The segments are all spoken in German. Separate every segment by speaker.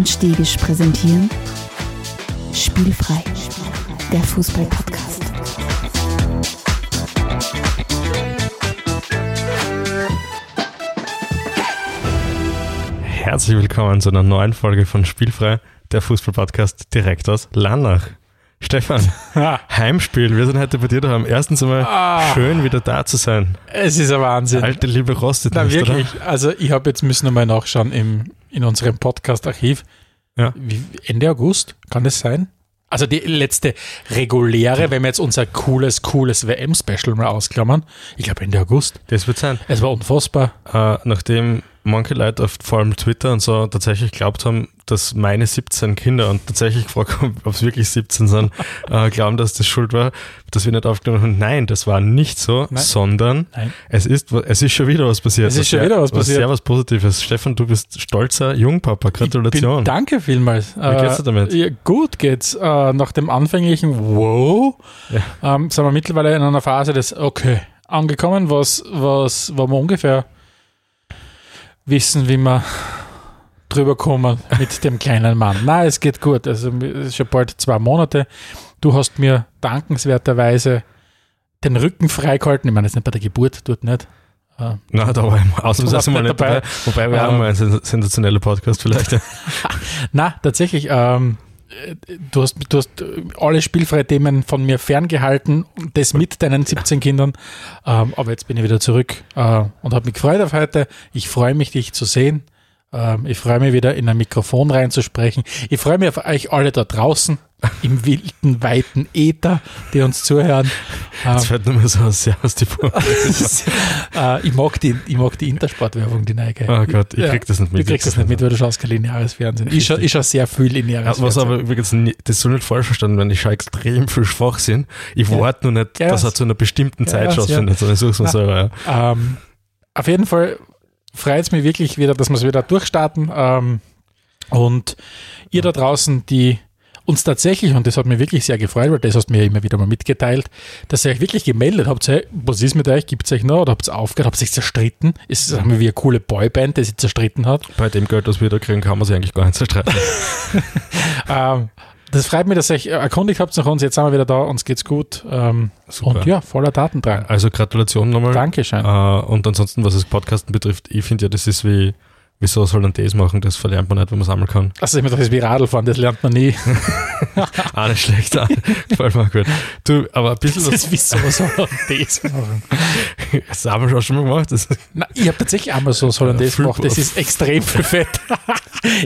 Speaker 1: und Stegisch präsentieren Spielfrei, der Fußball-Podcast.
Speaker 2: Herzlich willkommen zu einer neuen Folge von Spielfrei, der Fußball-Podcast direkt aus Lannach. Stefan, Heimspiel, wir sind heute bei dir daheim. Erstens einmal
Speaker 3: Ah.
Speaker 2: schön wieder da zu sein.
Speaker 3: Es ist ein Wahnsinn.
Speaker 2: Alte Liebe rostet
Speaker 3: Na,
Speaker 2: nicht,
Speaker 3: wirklich. Also ich habe jetzt müssen einmal nachschauen im, in unserem Podcast-Archiv.
Speaker 2: Ja.
Speaker 3: Ende August, kann das sein? Also die letzte reguläre, wenn wir jetzt unser cooles, cooles WM-Special mal ausklammern. Ich glaube Ende August.
Speaker 2: Das wird sein.
Speaker 3: Es war unfassbar.
Speaker 2: Äh, nachdem manche Leute auf vor allem Twitter und so tatsächlich glaubt haben, dass meine 17 Kinder und tatsächlich gefragt haben, ob es wirklich 17 sind, äh, glauben, dass das schuld war, dass wir nicht aufgenommen haben. Nein, das war nicht so,
Speaker 3: Nein.
Speaker 2: sondern
Speaker 3: Nein.
Speaker 2: es ist, es ist schon wieder was passiert.
Speaker 3: Es ist schon
Speaker 2: sehr,
Speaker 3: wieder was passiert.
Speaker 2: Sehr was Positives. Stefan, du bist stolzer Jungpapa. Gratulation.
Speaker 3: Bin, danke vielmals. Wie
Speaker 2: geht's dir damit?
Speaker 3: Ja, gut geht's. Äh, nach dem anfänglichen Wow ähm, sind wir mittlerweile in einer Phase des Okay angekommen, was, was, wo wir ungefähr wissen, wie wir drüber kommen mit dem kleinen Mann. Nein, es geht gut. Also es ist schon bald zwei Monate. Du hast mir dankenswerterweise den Rücken freigehalten. Ich meine, ist nicht bei der Geburt, tut nicht. Äh,
Speaker 2: Nein, da war ich ausnahmsweise mal
Speaker 3: nicht
Speaker 2: dabei.
Speaker 3: dabei.
Speaker 2: Wobei wir
Speaker 3: Ähm.
Speaker 2: haben mal einen sens- sensationellen Podcast vielleicht.
Speaker 3: Na, tatsächlich. Ähm, äh, du, hast, du hast äh, alle spielfreie Themen von mir ferngehalten, das mit deinen 17 Kindern. Ähm, aber jetzt bin ich wieder zurück äh, und habe mich gefreut auf heute. Ich freue mich, dich zu sehen. Ähm, ich freue mich wieder in ein Mikrofon reinzusprechen. Ich freue mich auf euch alle da draußen im wilden, weiten Äther, die uns zuhören.
Speaker 2: Jetzt fällt nur mehr so ein Servus die
Speaker 3: äh, ich, mag die, ich mag die Intersportwerbung, die neue.
Speaker 2: Oh Gott, ich
Speaker 3: Ja,
Speaker 2: krieg das nicht
Speaker 3: Du
Speaker 2: mit.
Speaker 3: kriegst das nicht mit, weil du schaust kein lineares Fernsehen. Ich schaue ich sehr viel lineares
Speaker 2: Ja, was
Speaker 3: Fernsehen.
Speaker 2: aber übrigens, das soll nicht falsch verstanden werden, ich schaue extrem viel Schwachsinn. Ich
Speaker 3: Ja.
Speaker 2: warte nur nicht,
Speaker 3: Ja,
Speaker 2: dass er zu einer bestimmten Zeit
Speaker 3: was,
Speaker 2: stattfindet, sondern ich suche es mir selber.
Speaker 3: Ähm, auf jeden Fall freut es mich wirklich wieder, dass wir es wieder durchstarten. Ähm, und ihr da draußen, die uns tatsächlich, und das hat mich wirklich sehr gefreut, weil das hast du mir ja immer wieder mal mitgeteilt, dass ihr euch wirklich gemeldet habt, hey, was ist mit euch, gibt es euch noch oder habt ihr aufgehört, habt ihr euch zerstritten? Ist es wie eine coole Boyband, die sich zerstritten hat?
Speaker 2: Bei dem Geld, das wir da kriegen, kann man sich eigentlich gar nicht zerstreiten.
Speaker 3: Ähm, das freut mich, dass ihr euch erkundigt habt nach uns, jetzt sind wir wieder da, uns geht's gut. Ähm,
Speaker 2: Super.
Speaker 3: und ja, voller Datendrang.
Speaker 2: Also Gratulation nochmal.
Speaker 3: Dankeschön.
Speaker 2: Äh, und ansonsten, was das Podcasten betrifft, ich finde ja, das ist wie, wieso soll man das machen? Das verlernt man nicht, wenn man sammeln kann.
Speaker 3: Also ich mir das ist wie Radlfahren, das lernt man nie.
Speaker 2: Ah, nicht schlecht. ah, Gefällt mir auch gut. Du, aber ein bisschen
Speaker 3: Das ist wieso soll man das machen?
Speaker 2: das haben wir auch schon mal gemacht. Das,
Speaker 3: Na, ich habe tatsächlich einmal so Hollandaise
Speaker 2: viel-
Speaker 3: gemacht. Das ist extrem viel Fett.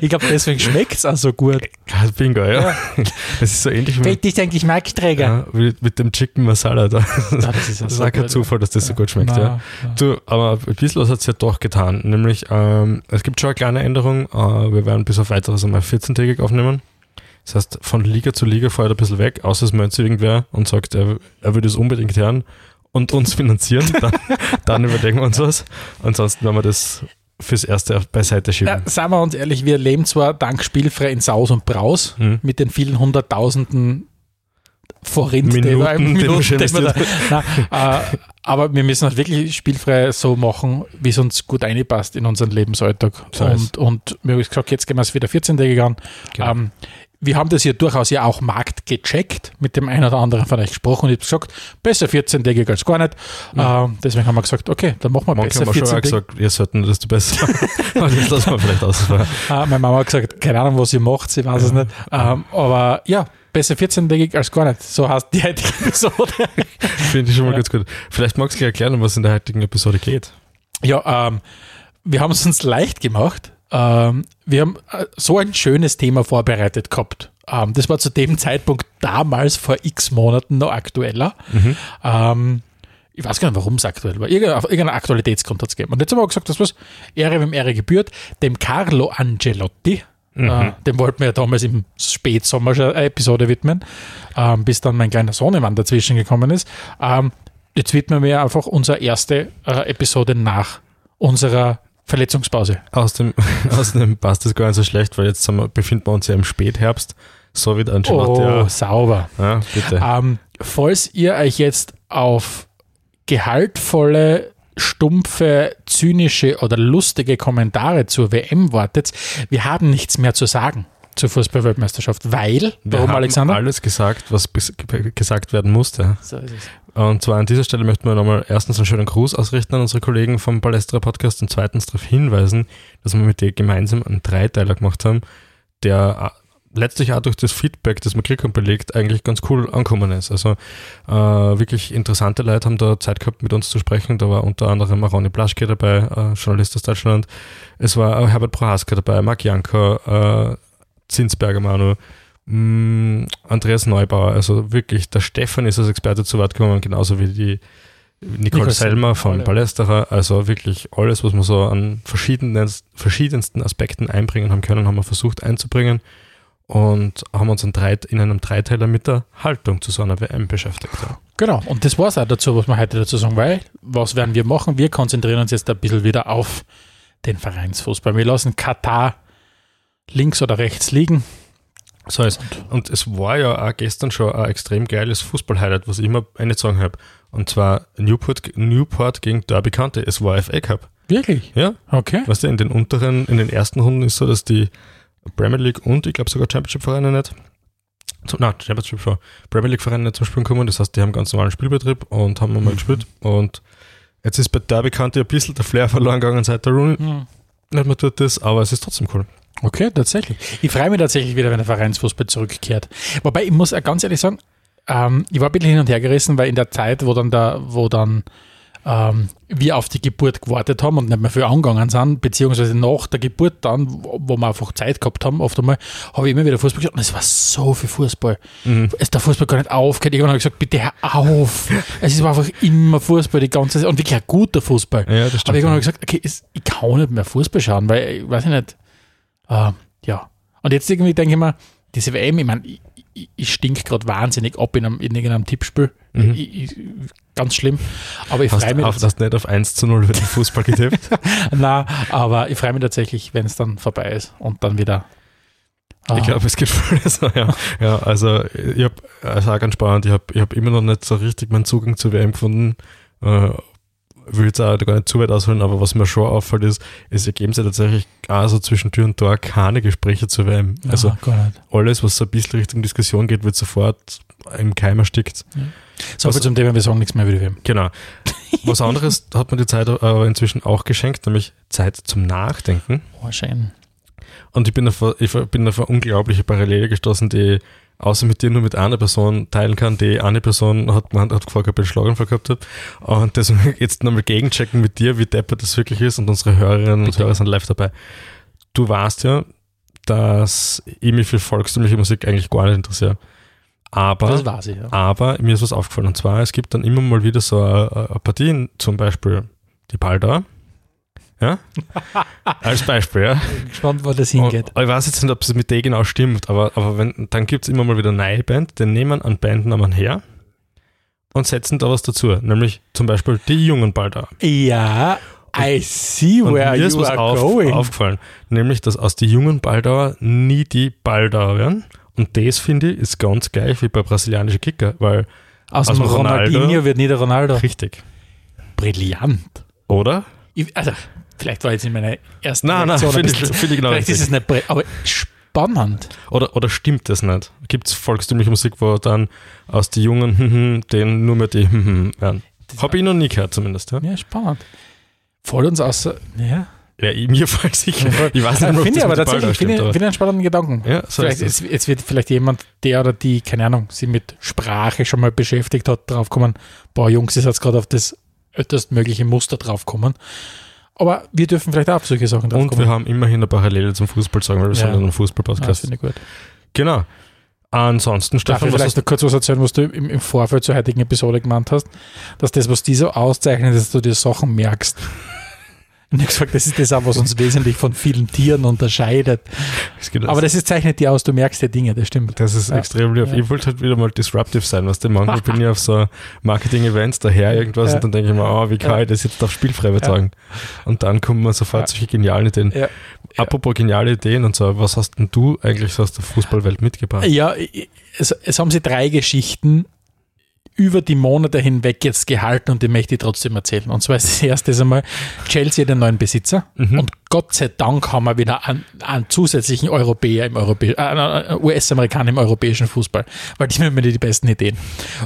Speaker 3: ich glaube, deswegen schmeckt es auch so gut.
Speaker 2: Ah, Bingo, ja. Das ist so ähnlich wie,
Speaker 3: Fett ist eigentlich Markträger.
Speaker 2: ja, wie mit dem Chicken Masala da.
Speaker 3: Ja, das ist,
Speaker 2: Das ist
Speaker 3: so
Speaker 2: auch kein. Zufall, dass das so gut schmeckt,
Speaker 3: Na,
Speaker 2: ja. Du, aber ein bisschen was hat es ja doch getan. Nämlich, ähm, es gibt schon eine kleine Änderung. Äh, wir werden bis auf weiteres einmal 14-tägig aufnehmen. Das heißt, von Liga zu Liga fährt ein bisschen weg, außer es sich irgendwer und sagt, er, er würde es unbedingt hören und uns finanzieren. Dann, dann überlegen wir uns was. Ansonsten werden wir das fürs Erste beiseite schieben.
Speaker 3: Ja, sagen wir uns ehrlich, wir leben zwar dank Spielfrei in Saus und Braus
Speaker 2: Hm.
Speaker 3: mit den vielen hunderttausenden Wir-
Speaker 2: Minuten, die wir
Speaker 3: da, äh, aber wir müssen halt wirklich spielfrei so machen, wie es uns gut einpasst in unseren Lebensalltag.
Speaker 2: So
Speaker 3: und, und wir haben gesagt, jetzt gehen wir es wieder 14 Tage an.
Speaker 2: Genau.
Speaker 3: Ähm, wir haben das hier durchaus ja auch Markt gecheckt, mit dem einen oder anderen von euch gesprochen und ich habe gesagt, besser 14-tägig als gar nicht. Ähm, deswegen haben wir gesagt, okay, dann machen wir
Speaker 2: Manche
Speaker 3: besser
Speaker 2: haben auch schon
Speaker 3: 14
Speaker 2: auch gesagt, ihr sollten das besser. aber das lassen wir vielleicht aus.
Speaker 3: äh, meine Mama hat gesagt, keine Ahnung, was sie macht, sie weiß es nicht. Ähm, aber ja, besser 14-tägig als gar nicht. So heißt die heutige Episode.
Speaker 2: Finde ich schon mal
Speaker 3: Ja.
Speaker 2: ganz gut. Vielleicht magst du gleich erklären, um was in der heutigen Episode geht.
Speaker 3: ja, ähm, wir haben es uns leicht gemacht. Ähm, wir haben äh, so ein schönes Thema vorbereitet gehabt. Ähm, das war zu dem Zeitpunkt damals vor x Monaten noch aktueller. Ähm, ich weiß gar nicht, warum es aktuell war. Irgendein, auf irgendeinen Aktualitätsgrund hat es gegeben. Und jetzt haben wir gesagt, das was Ehre, wem Ehre gebührt, dem Carlo Angelotti. Äh, dem wollten wir ja damals im Spätsommer schon eine Episode widmen, ähm, bis dann mein kleiner Sohnemann dazwischen gekommen ist. Ähm, jetzt widmen wir einfach unsere erste äh, Episode nach unserer Verletzungspause.
Speaker 2: Aus dem, aus dem passt das gar nicht so schlecht, weil jetzt wir, befinden wir uns ja im Spätherbst. So wie Ancelotti
Speaker 3: Oh,
Speaker 2: auch.
Speaker 3: sauber.
Speaker 2: Ja, bitte.
Speaker 3: Ähm, falls ihr euch jetzt auf gehaltvolle stumpfe, zynische oder lustige Kommentare zur WM wartet, wir haben nichts mehr zu sagen zur Fußballweltmeisterschaft, weil,
Speaker 2: Wir
Speaker 3: warum
Speaker 2: haben
Speaker 3: Alexander?
Speaker 2: alles gesagt, was gesagt werden musste.
Speaker 3: So ist es.
Speaker 2: Und zwar an dieser Stelle möchten wir nochmal erstens einen schönen Gruß ausrichten an unsere Kollegen vom Palästra Podcast und zweitens darauf hinweisen, dass wir mit dir gemeinsam einen Dreiteiler gemacht haben, der äh, letztlich auch durch das Feedback, das man Klickern belegt, eigentlich ganz cool angekommen ist. Also äh, wirklich interessante Leute haben da Zeit gehabt, mit uns zu sprechen. Da war unter anderem Ronny Blaschke dabei, äh, Journalist aus Deutschland. Es war auch Herbert Prohaska dabei, Marc Janka, äh, Zinsberger Manu, mh, Andreas Neubauer. Also wirklich, der Stefan ist als Experte zu Wort gekommen, genauso wie die Nicole,
Speaker 3: Nicole
Speaker 2: Selmer von
Speaker 3: alle.
Speaker 2: Palästerer. Also wirklich alles, was wir so an verschiedenen, verschiedensten Aspekten einbringen haben können, haben wir versucht einzubringen und haben uns in, einem Dreiteiler mit der Haltung zu so einer WM beschäftigt.
Speaker 3: Genau, und das war es auch dazu, was wir heute dazu sagen, weil, was werden wir machen? Wir konzentrieren uns jetzt ein bisschen wieder auf den Vereinsfußball. Wir lassen Katar links oder rechts liegen.
Speaker 2: So ist. Und es war ja auch gestern schon ein extrem geiles Fußball-Highlight, was ich immer eine sagen habe. Und zwar Newport, Newport gegen Derby County. Es war FA Cup.
Speaker 3: Wirklich?
Speaker 2: Ja,
Speaker 3: Okay.
Speaker 2: weißt du, in den unteren, in den ersten Runden ist so, dass die Premier League und ich glaube sogar Championship-Vereine nicht, zum, nein, Championship schon, Premier League-Vereine nicht zum Spielen kommen. Das heißt, die haben ganz normalen Spielbetrieb und haben mal gespielt. Und jetzt ist bei Derby County ein bisschen der Flair verloren gegangen seit der Rooney.
Speaker 3: Hm.
Speaker 2: Nicht mehr tut das, aber es ist trotzdem cool.
Speaker 3: Okay, tatsächlich. Ich freue mich tatsächlich wieder, wenn der Vereinsfußball zurückkehrt. Wobei, ich muss ganz ehrlich sagen, ähm, ich war ein bisschen hin und her gerissen, weil in der Zeit, wo dann, da, wo dann ähm, wir auf die Geburt gewartet haben und nicht mehr viel angegangen sind, beziehungsweise nach der Geburt dann, wo, wo wir einfach Zeit gehabt haben, oft einmal, habe ich immer wieder Fußball geschaut und es war so viel Fußball. Es ist der Fußball gar nicht aufgehört. Irgendwann habe ich gesagt, bitte hör auf. es war einfach immer Fußball die ganze Zeit und wirklich ein guter Fußball.
Speaker 2: Ja, das
Speaker 3: Aber irgendwann habe ich gesagt, okay, es, ich kann nicht mehr Fußball schauen, weil ich weiß ich nicht. Äh, ja. Und jetzt irgendwie denke ich mir, diese WM, ich meine, ich, ich, ich stink gerade wahnsinnig ab in, einem, in irgendeinem Tippspiel. Ich, ich, ganz schlimm. Aber ich freue mich.
Speaker 2: auf, hast nicht auf 1 zu 0 für den Fußball getippt?
Speaker 3: Na, aber ich freue mich tatsächlich, wenn es dann vorbei ist und dann wieder. äh,
Speaker 2: Ich glaube, es geht voll so, ja. ja. Also, ich habe, also auch ganz spannend, ich habe ich hab immer noch nicht so richtig meinen Zugang zur WM gefunden. Äh, will jetzt auch gar nicht zu weit ausholen, aber was mir schon auffällt, ist, es ergeben sich tatsächlich auch so zwischen Tür und Tor keine Gespräche zur WM.
Speaker 3: ja,
Speaker 2: Also,
Speaker 3: gar nicht.
Speaker 2: alles, was so ein bisschen Richtung Diskussion geht, wird sofort im Keim erstickt.
Speaker 3: So viel zum Thema, wir sagen nichts mehr über die WM.
Speaker 2: Genau. Was anderes hat mir die Zeit aber inzwischen auch geschenkt, nämlich Zeit zum Nachdenken.
Speaker 3: Oh, schön.
Speaker 2: Und ich bin auf, ich bin auf eine unglaubliche Parallele gestoßen, die ich außer mit dir nur mit einer Person teilen kann. Die eine Person hat, man hat gefragt, ob ich einen Schlaganfall gehabt habe. Und deswegen jetzt nochmal gegenchecken mit dir, wie deppert das wirklich ist. Und unsere Hörerinnen und
Speaker 3: Bitte.
Speaker 2: Hörer sind live dabei. Du weißt ja, dass ich mich für volkstümliche Musik eigentlich gar nicht interessiere. Aber
Speaker 3: Das war sie, ja.
Speaker 2: aber mir ist was aufgefallen. Und zwar, es gibt dann immer mal wieder so eine, eine Partien, zum Beispiel die Baldauer. Ja? Als Beispiel, ja.
Speaker 3: Bin gespannt, wo das
Speaker 2: Und,
Speaker 3: hingeht.
Speaker 2: ich weiß jetzt nicht, ob es mit der genau stimmt, aber, aber wenn, dann gibt es immer mal wieder eine neue Band, die nehmen einen Bandnamen her und setzen da was dazu. Nämlich zum Beispiel die jungen Baldauer.
Speaker 3: Ja, I see
Speaker 2: Und
Speaker 3: where
Speaker 2: mir ist
Speaker 3: you
Speaker 2: was
Speaker 3: are
Speaker 2: auf,
Speaker 3: going.
Speaker 2: aufgefallen. Nämlich, dass aus die jungen Baldauer nie die Baldauer werden. Und das, finde ich, ist ganz gleich wie bei brasilianischen Kicker, weil
Speaker 3: Aus
Speaker 2: aus
Speaker 3: dem
Speaker 2: dem Ronaldo-
Speaker 3: Ronaldinho wird nie der Ronaldo.
Speaker 2: richtig.
Speaker 3: Brillant.
Speaker 2: Oder?
Speaker 3: Ich, also, vielleicht war jetzt in meiner ersten
Speaker 2: Nein, nein,
Speaker 3: Reaktion ein
Speaker 2: finde ich, ich genau
Speaker 3: Vielleicht ist
Speaker 2: richtig.
Speaker 3: es nicht aber spannend.
Speaker 2: Oder, oder stimmt das nicht? Gibt es volkstümliche Musik, wo dann aus die Jungen, hm, hm, den nur mehr die hm, werden? Habe ich noch nie gehört, zumindest. Ja,
Speaker 3: Ja, spannend. Voll uns außer. Ja.
Speaker 2: ja mir fällt sicher. Ich weiß
Speaker 3: Äh,
Speaker 2: nicht, ob
Speaker 3: finde ich
Speaker 2: das
Speaker 3: aber tatsächlich finde, finde einen spannenden Gedanken.
Speaker 2: Ja, so
Speaker 3: vielleicht
Speaker 2: ist
Speaker 3: jetzt, jetzt wird vielleicht jemand, der oder die, keine Ahnung, sich mit Sprache schon mal beschäftigt hat, draufkommen, boah, Jungs, ist jetzt gerade auf das ältestmögliche Muster draufkommen. Aber wir dürfen vielleicht auch auf solche Sachen
Speaker 2: Und
Speaker 3: draufkommen.
Speaker 2: wir haben immerhin eine Parallele zum Fußball, sagen wir, wir
Speaker 3: Ja.
Speaker 2: sind ein
Speaker 3: ja,
Speaker 2: Fußball-Podcast.
Speaker 3: ich gut.
Speaker 2: genau. Ansonsten,
Speaker 3: Darf
Speaker 2: Stefan,
Speaker 3: ich
Speaker 2: was
Speaker 3: vielleicht noch kurz was erzählen, was du im, im Vorfeld zur heutigen Episode gemeint hast, dass das, was die so auszeichnet, dass du dir Sachen merkst. Und ich gesagt, das ist das auch, was uns wesentlich von vielen Tieren unterscheidet.
Speaker 2: geht
Speaker 3: Aber das ist, zeichnet dir aus, du merkst dir Dinge, das stimmt.
Speaker 2: Das ist
Speaker 3: Ja.
Speaker 2: extrem lieb.
Speaker 3: Ja.
Speaker 2: Ich wollte halt wieder mal disruptive sein, was du manchmal bin ich auf so Marketing-Events daher irgendwas
Speaker 3: Ja.
Speaker 2: und dann denke ich mir, oh, wie kann ich das jetzt auf spielfrei übertragen? Und dann kommen mir sofort solche genialen Ideen.
Speaker 3: Ja.
Speaker 2: Apropos geniale Ideen und so, was hast denn du eigentlich so aus der Fußballwelt mitgebracht?
Speaker 3: Ja, es, es haben sie drei Geschichten über die Monate hinweg jetzt gehalten und die möchte ich trotzdem erzählen. Und zwar ist das erste einmal, Chelsea hat einen neuen Besitzer und Gott sei Dank haben wir wieder einen, einen zusätzlichen Europäer im Europä äh, US-Amerikaner im europäischen Fußball, weil die haben immer die besten Ideen.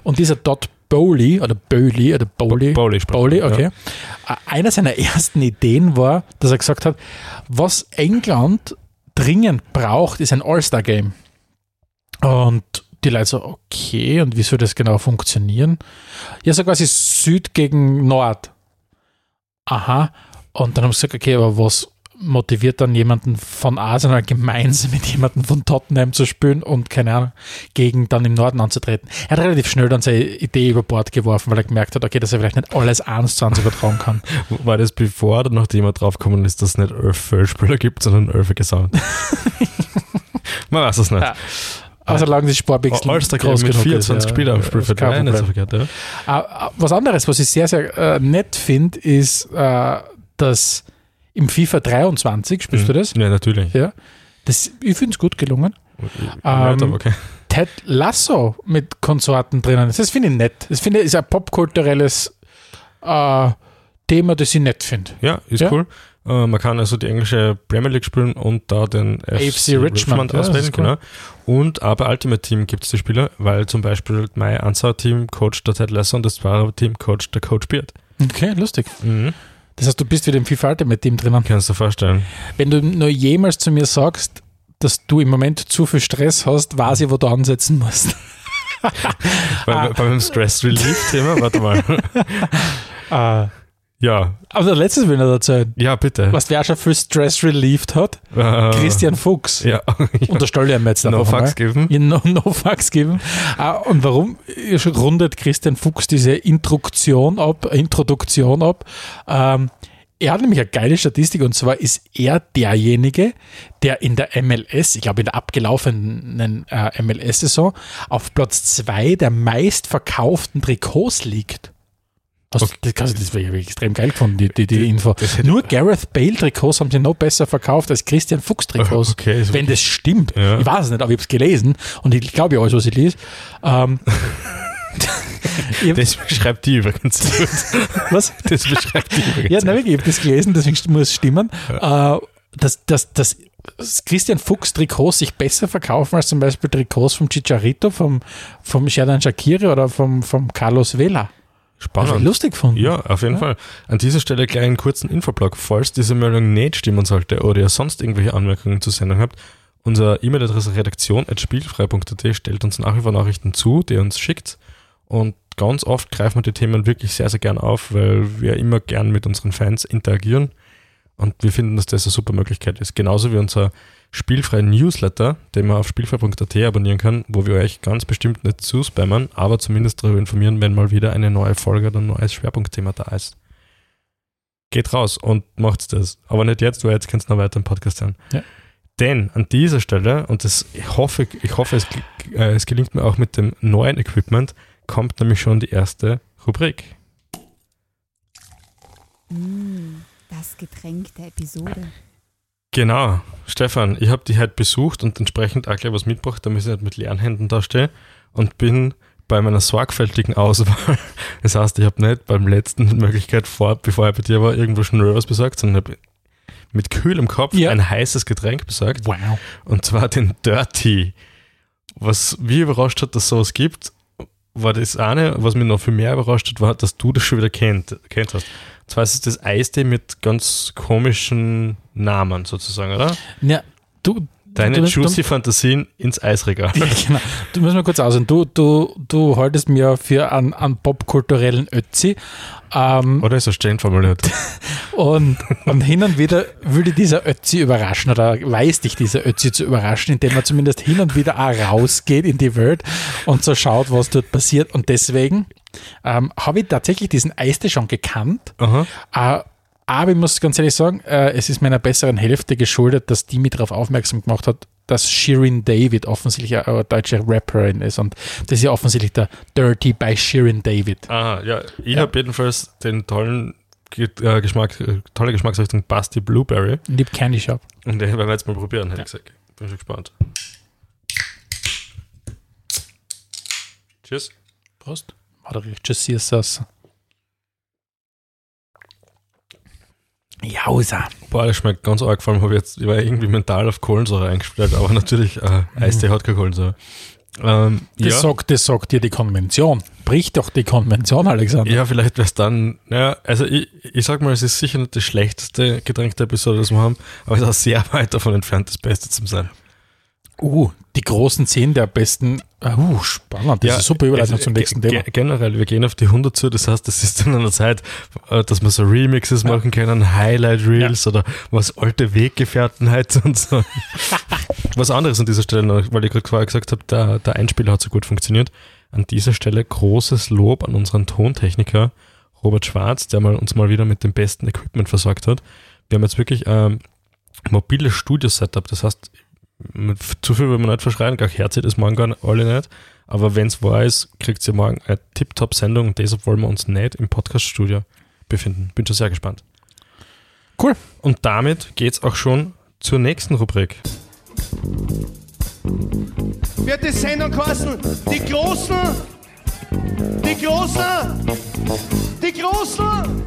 Speaker 3: Und dieser Todd Bowley oder Bowley oder Bowley,
Speaker 2: Bo- Bowley
Speaker 3: Bowley, okay.
Speaker 2: ja.
Speaker 3: Äh, Einer seiner ersten Ideen war, dass er gesagt hat, was England dringend braucht, ist ein All-Star-Game. Und die Leute so, okay, und wie soll das genau funktionieren? Ja, so quasi Süd gegen Nord. Aha. Und dann haben sie gesagt, okay, aber was motiviert dann jemanden von Arsenal gemeinsam mit jemandem von Tottenham zu spielen und keine Ahnung, gegen dann im Norden anzutreten. Er hat relativ schnell dann seine Idee über Bord geworfen, weil er gemerkt hat, okay, dass er vielleicht nicht alles eins zu eins übertragen kann.
Speaker 2: War das bevor oder nachdem er draufgekommen ist, dass es nicht elf Feldspieler gibt, sondern elf Gesamt? Man weiß es nicht.
Speaker 3: Ja. Also solange die Sparbixel
Speaker 2: All-Star Game mit 24 Spieler am Spielfeld. Nein, nicht so verkehrt, ja.
Speaker 3: Äh, äh, Was anderes, was ich sehr, sehr äh, nett finde, ist, dass im FIFA 23, spielst du das?
Speaker 2: Ja, natürlich.
Speaker 3: Ja. das ich finde es gut gelungen.
Speaker 2: Ja,
Speaker 3: Ähm,
Speaker 2: okay.
Speaker 3: Ted Lasso mit Konsorten drinnen. Das finde ich nett. Das finde ich ist ein popkulturelles äh, Thema, das ich nett finde.
Speaker 2: Ja, ist
Speaker 3: Ja.
Speaker 2: cool. Äh, man kann also die englische Premier League spielen und da den
Speaker 3: AFC Richmond, ja, das
Speaker 2: auswählen,
Speaker 3: cool.
Speaker 2: genau. Und auch bei Ultimate Team gibt es die Spieler, weil zum Beispiel mein Ansau-Team coacht der Ted Lasso und das Zwarer-Team coacht der Coach Beard.
Speaker 3: Okay, lustig.
Speaker 2: Mhm.
Speaker 3: Das heißt, du bist wieder im FIFA Ultimate Team drinnen.
Speaker 2: Kannst du dir vorstellen.
Speaker 3: Wenn du nur jemals zu mir sagst, dass du im Moment zu viel Stress hast, weiß ich, wo du ansetzen musst.
Speaker 2: Bei,
Speaker 3: Ah.
Speaker 2: bei meinem Stress-Relief-Thema, warte mal.
Speaker 3: äh,
Speaker 2: Ja,
Speaker 3: aber letztes will ich noch erzählen.
Speaker 2: ja, bitte.
Speaker 3: Was wer schon viel Stress relieved hat?
Speaker 2: Äh,
Speaker 3: Christian Fuchs.
Speaker 2: Ja,
Speaker 3: Unterstelle ich ihm jetzt
Speaker 2: no. Fax geben.
Speaker 3: Ja, no, no Fax geben. Ah, und warum rundet Christian Fuchs diese Introduktion ab? Introduktion ab? Ähm, er hat nämlich eine geile Statistik und zwar ist er derjenige, der in der MLS, ich glaube in der abgelaufenen äh, MLS-Saison, auf Platz zwei der meistverkauften Trikots liegt. Also, das, das, das wäre extrem geil gefunden, die, die, die Info. Nur Gareth Bale-Trikots haben sie noch besser verkauft als Christian Fuchs-Trikots.
Speaker 2: Okay, ist
Speaker 3: Wenn das stimmt.
Speaker 2: Ja.
Speaker 3: Ich weiß es nicht, aber ich habe es gelesen und ich glaube ja alles, was ich lese. Ähm,
Speaker 2: Das beschreibt die übrigens.
Speaker 3: was?
Speaker 2: Das beschreibt die übrigens.
Speaker 3: Ja, nein, wirklich, ich habe das gelesen, deswegen muss es stimmen. Äh, dass, dass, dass Christian Fuchs Trikots sich besser verkaufen als zum Beispiel Trikots vom Chicharito, vom, vom Sherdan Shakiri oder vom, vom Carlos Vela.
Speaker 2: Spannend.
Speaker 3: Also lustig gefunden.
Speaker 2: Ja, auf jeden
Speaker 3: Ja.
Speaker 2: Fall. An dieser Stelle gleich einen kurzen Infoblock. Falls diese Meldung nicht stimmen sollte oder ihr sonst irgendwelche Anmerkungen zur Sendung habt, unsere E-Mail-Adresse redaktion.spielfrei.at stellt uns nach wie vor Nachrichten zu, die ihr uns schickt. Und ganz oft greifen wir die Themen wirklich sehr, sehr gern auf, weil wir immer gern mit unseren Fans interagieren. Und wir finden, dass das eine super Möglichkeit ist. Genauso wie unser spielfreien Newsletter, den man auf spielfrei.at abonnieren kann, wo wir euch ganz bestimmt nicht zuspammen, aber zumindest darüber informieren, wenn mal wieder eine neue Folge oder ein neues Schwerpunktthema da ist. Geht raus und macht das. Aber nicht jetzt, weil jetzt könnt ihr noch weiter im Podcast hören.
Speaker 3: Ja.
Speaker 2: Denn an dieser Stelle, und das, ich hoffe, ich hoffe es, äh, es gelingt mir auch mit dem neuen Equipment, kommt nämlich schon die erste Rubrik.
Speaker 1: Mm, das Getränk der Episode.
Speaker 2: Genau, Stefan, ich habe dich heute besucht und entsprechend auch gleich was mitgebracht, damit ich nicht mit leeren Händen da stehe und bin bei meiner sorgfältigen Auswahl. Das heißt, ich habe nicht beim letzten Möglichkeit vor, bevor ich bei dir war, irgendwo schnell was besorgt, sondern habe mit kühlem Kopf
Speaker 3: Ja.
Speaker 2: ein heißes Getränk besorgt
Speaker 3: Wow.
Speaker 2: und zwar den Dirty. Was mich überrascht hat, dass es sowas gibt, war das eine, was mich noch viel mehr überrascht hat, war, dass du das schon wieder kennt, kennt hast. Zwar ist es das Eistee mit ganz komischen Namen sozusagen, oder?
Speaker 3: Ja, du,
Speaker 2: Deine
Speaker 3: du,
Speaker 2: juicy Fantasien ins Eisregal.
Speaker 3: Ja, genau. Du musst mal kurz aussehen. Du, du, du haltest mir für einen, einen popkulturellen Ötzi. Ähm,
Speaker 2: Oder ist er stehen formuliert?
Speaker 3: und, und hin und wieder würde dieser Ötzi überraschen oder weiß dich dieser Ötzi zu überraschen, indem er zumindest hin und wieder auch rausgeht in die Welt und so schaut, was dort passiert. Und deswegen ähm, habe ich tatsächlich diesen Eistee schon gekannt. Äh, aber ich muss ganz ehrlich sagen, äh, es ist meiner besseren Hälfte geschuldet, dass die mich darauf aufmerksam gemacht hat, dass Shirin David offensichtlich eine deutsche Rapperin ist. Und das ist ja offensichtlich der Dirty by Shirin David.
Speaker 2: Aha, ja. Ich
Speaker 3: Ja.
Speaker 2: habe jedenfalls den tollen äh, Geschmack, äh, tolle Geschmacksrichtung Basti Blueberry.
Speaker 3: Lieb Candy Shop.
Speaker 2: Und den werden wir jetzt mal probieren, hätte
Speaker 3: Ja.
Speaker 2: ich gesagt. Bin schon gespannt. Tschüss.
Speaker 3: Prost. Oder regissierst das? Jausa.
Speaker 2: Boah, das schmeckt ganz arg. Vor allem habe ich jetzt, ich war irgendwie mental auf Kohlensäure eingestellt, aber natürlich, äh, Eistee hat keine Kohlensäure. Ähm,
Speaker 3: Das,
Speaker 2: ja,
Speaker 3: sagt, das sagt dir die Konvention. Brich doch die Konvention, Alexander.
Speaker 2: ja, vielleicht wäre es dann, ja, also ich, ich sag mal, es ist sicher nicht das schlechteste Getränk der Episode, das wir haben, aber es ist auch sehr weit davon entfernt, das Beste zu sein.
Speaker 3: Uh, die großen zehn der besten. Uh, spannend. Das ist eine super Überleitung
Speaker 2: also,
Speaker 3: zum nächsten
Speaker 2: ge-
Speaker 3: Thema.
Speaker 2: ge- Generell, wir gehen auf die 100 zu, das heißt, das ist in einer Zeit, äh, dass wir so Remixes machen können, Highlight Reels oder was alte Weggefährten heute und so. was anderes an dieser Stelle noch, weil ich gerade vorher gesagt habe, der, der Einspieler hat so gut funktioniert. An dieser Stelle großes Lob an unseren Tontechniker Robert Schwarz, der mal, uns mal wieder mit dem besten Equipment versorgt hat. Wir haben jetzt wirklich ähm, mobiles Studio-Setup, das heißt, mit zu viel will man nicht verschreien, gar herzig das morgen gar alle nicht. Aber wenn es wahr ist, kriegt ihr morgen eine Tip-Top-Sendung und deshalb wollen wir uns nicht im Podcast-Studio befinden. Bin schon sehr gespannt.
Speaker 3: Cool.
Speaker 2: Und damit geht's auch schon zur nächsten Rubrik.
Speaker 4: wird die Sendung kosten. Die Großen, die Großen, die Großen.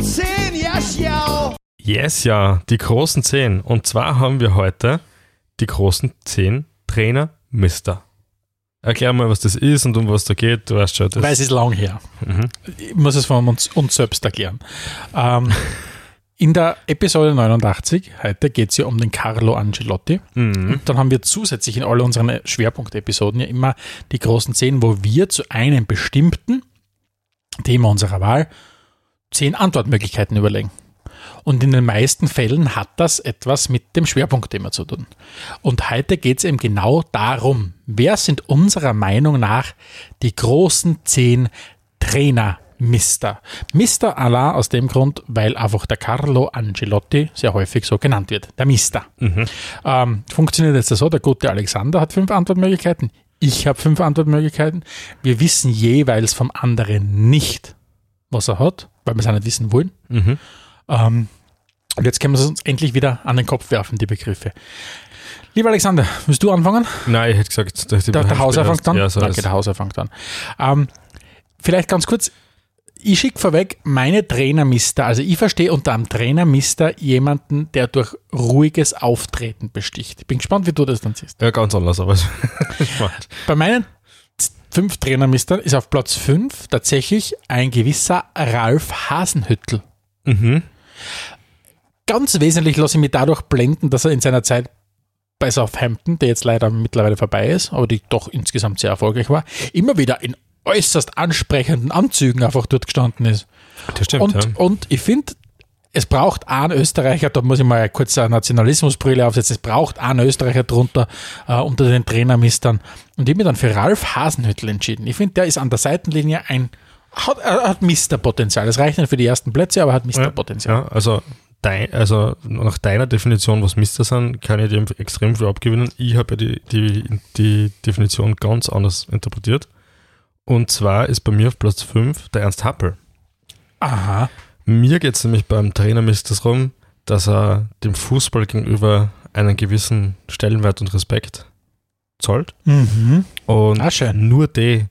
Speaker 4: Zehn, ja, schau.
Speaker 2: Yes, ja, die großen 10. Und zwar haben wir heute die großen 10 Trainer Mister. Erklär mal, was das ist und um was da geht. Du weißt schon, das
Speaker 3: Weil es ist lang her.
Speaker 2: Mhm.
Speaker 3: Ich muss es von uns, uns selbst erklären. Ähm, in der Episode 89, heute geht es ja um den Carlo Angelotti.
Speaker 2: Mhm.
Speaker 3: Und dann haben wir zusätzlich in all unseren Schwerpunktepisoden ja immer die großen zehn, wo wir zu einem bestimmten Thema unserer Wahl zehn Antwortmöglichkeiten überlegen. Und in den meisten Fällen hat das etwas mit dem Schwerpunktthema zu tun. Und heute geht es eben genau darum, wer sind unserer Meinung nach die großen zehn Trainer Mister. Mister Allah aus dem Grund, weil einfach der Carlo Angelotti sehr häufig so genannt wird. Der Mister. Ähm, funktioniert jetzt so, der gute Alexander hat fünf Antwortmöglichkeiten, ich habe fünf Antwortmöglichkeiten. Wir wissen jeweils vom anderen nicht, was er hat, weil wir es auch nicht wissen wollen.
Speaker 2: Mhm.
Speaker 3: Ähm, und jetzt können wir es uns endlich wieder an den Kopf werfen, die Begriffe. Lieber Alexander, willst du anfangen?
Speaker 2: Nein, ich hätte gesagt, dass die
Speaker 3: Der, der Hauser fängt an?
Speaker 2: Ja, so
Speaker 3: Danke, der Hauser fängt an. Ähm, vielleicht ganz kurz, ich schicke vorweg meine Trainermister. Also ich verstehe unter einem Trainermister jemanden, der durch ruhiges Auftreten besticht. Ich bin gespannt, wie du das dann siehst.
Speaker 2: Ja, ganz anders, aber.
Speaker 3: Bei meinen fünf Trainermistern ist auf Platz fünf tatsächlich ein gewisser Ralf Hasenhüttel.
Speaker 2: Mhm.
Speaker 3: Ganz wesentlich lasse ich mich dadurch blenden, dass er in seiner Zeit bei Southampton, der jetzt leider mittlerweile vorbei ist, aber die doch insgesamt sehr erfolgreich war, immer wieder in äußerst ansprechenden Anzügen einfach dort gestanden ist.
Speaker 2: Das stimmt,
Speaker 3: Und,
Speaker 2: ja.
Speaker 3: und ich finde, es braucht einen Österreicher, da muss ich mal kurz eine Nationalismusbrille aufsetzen, es braucht einen Österreicher drunter äh, unter den Trainermistern. Und ich habe mich dann für Ralf Hasenhüttl entschieden. Ich finde, der ist an der Seitenlinie ein, hat, er hat Misterpotenzial. Das reicht nicht für die ersten Plätze, aber er hat Misterpotenzial.
Speaker 2: Ja, also, dein, also nach deiner Definition, was Mister sind, kann ich dem extrem viel abgewinnen. Ich habe ja die, die, die Definition ganz anders interpretiert. Und zwar ist bei mir auf Platz 5 der Ernst Happel.
Speaker 3: Aha.
Speaker 2: Mir geht es nämlich beim Trainer Mist darum, dass er dem Fußball gegenüber einen gewissen Stellenwert und Respekt zollt.
Speaker 3: Mhm.
Speaker 2: Und
Speaker 3: Ah, schön.
Speaker 2: nur die,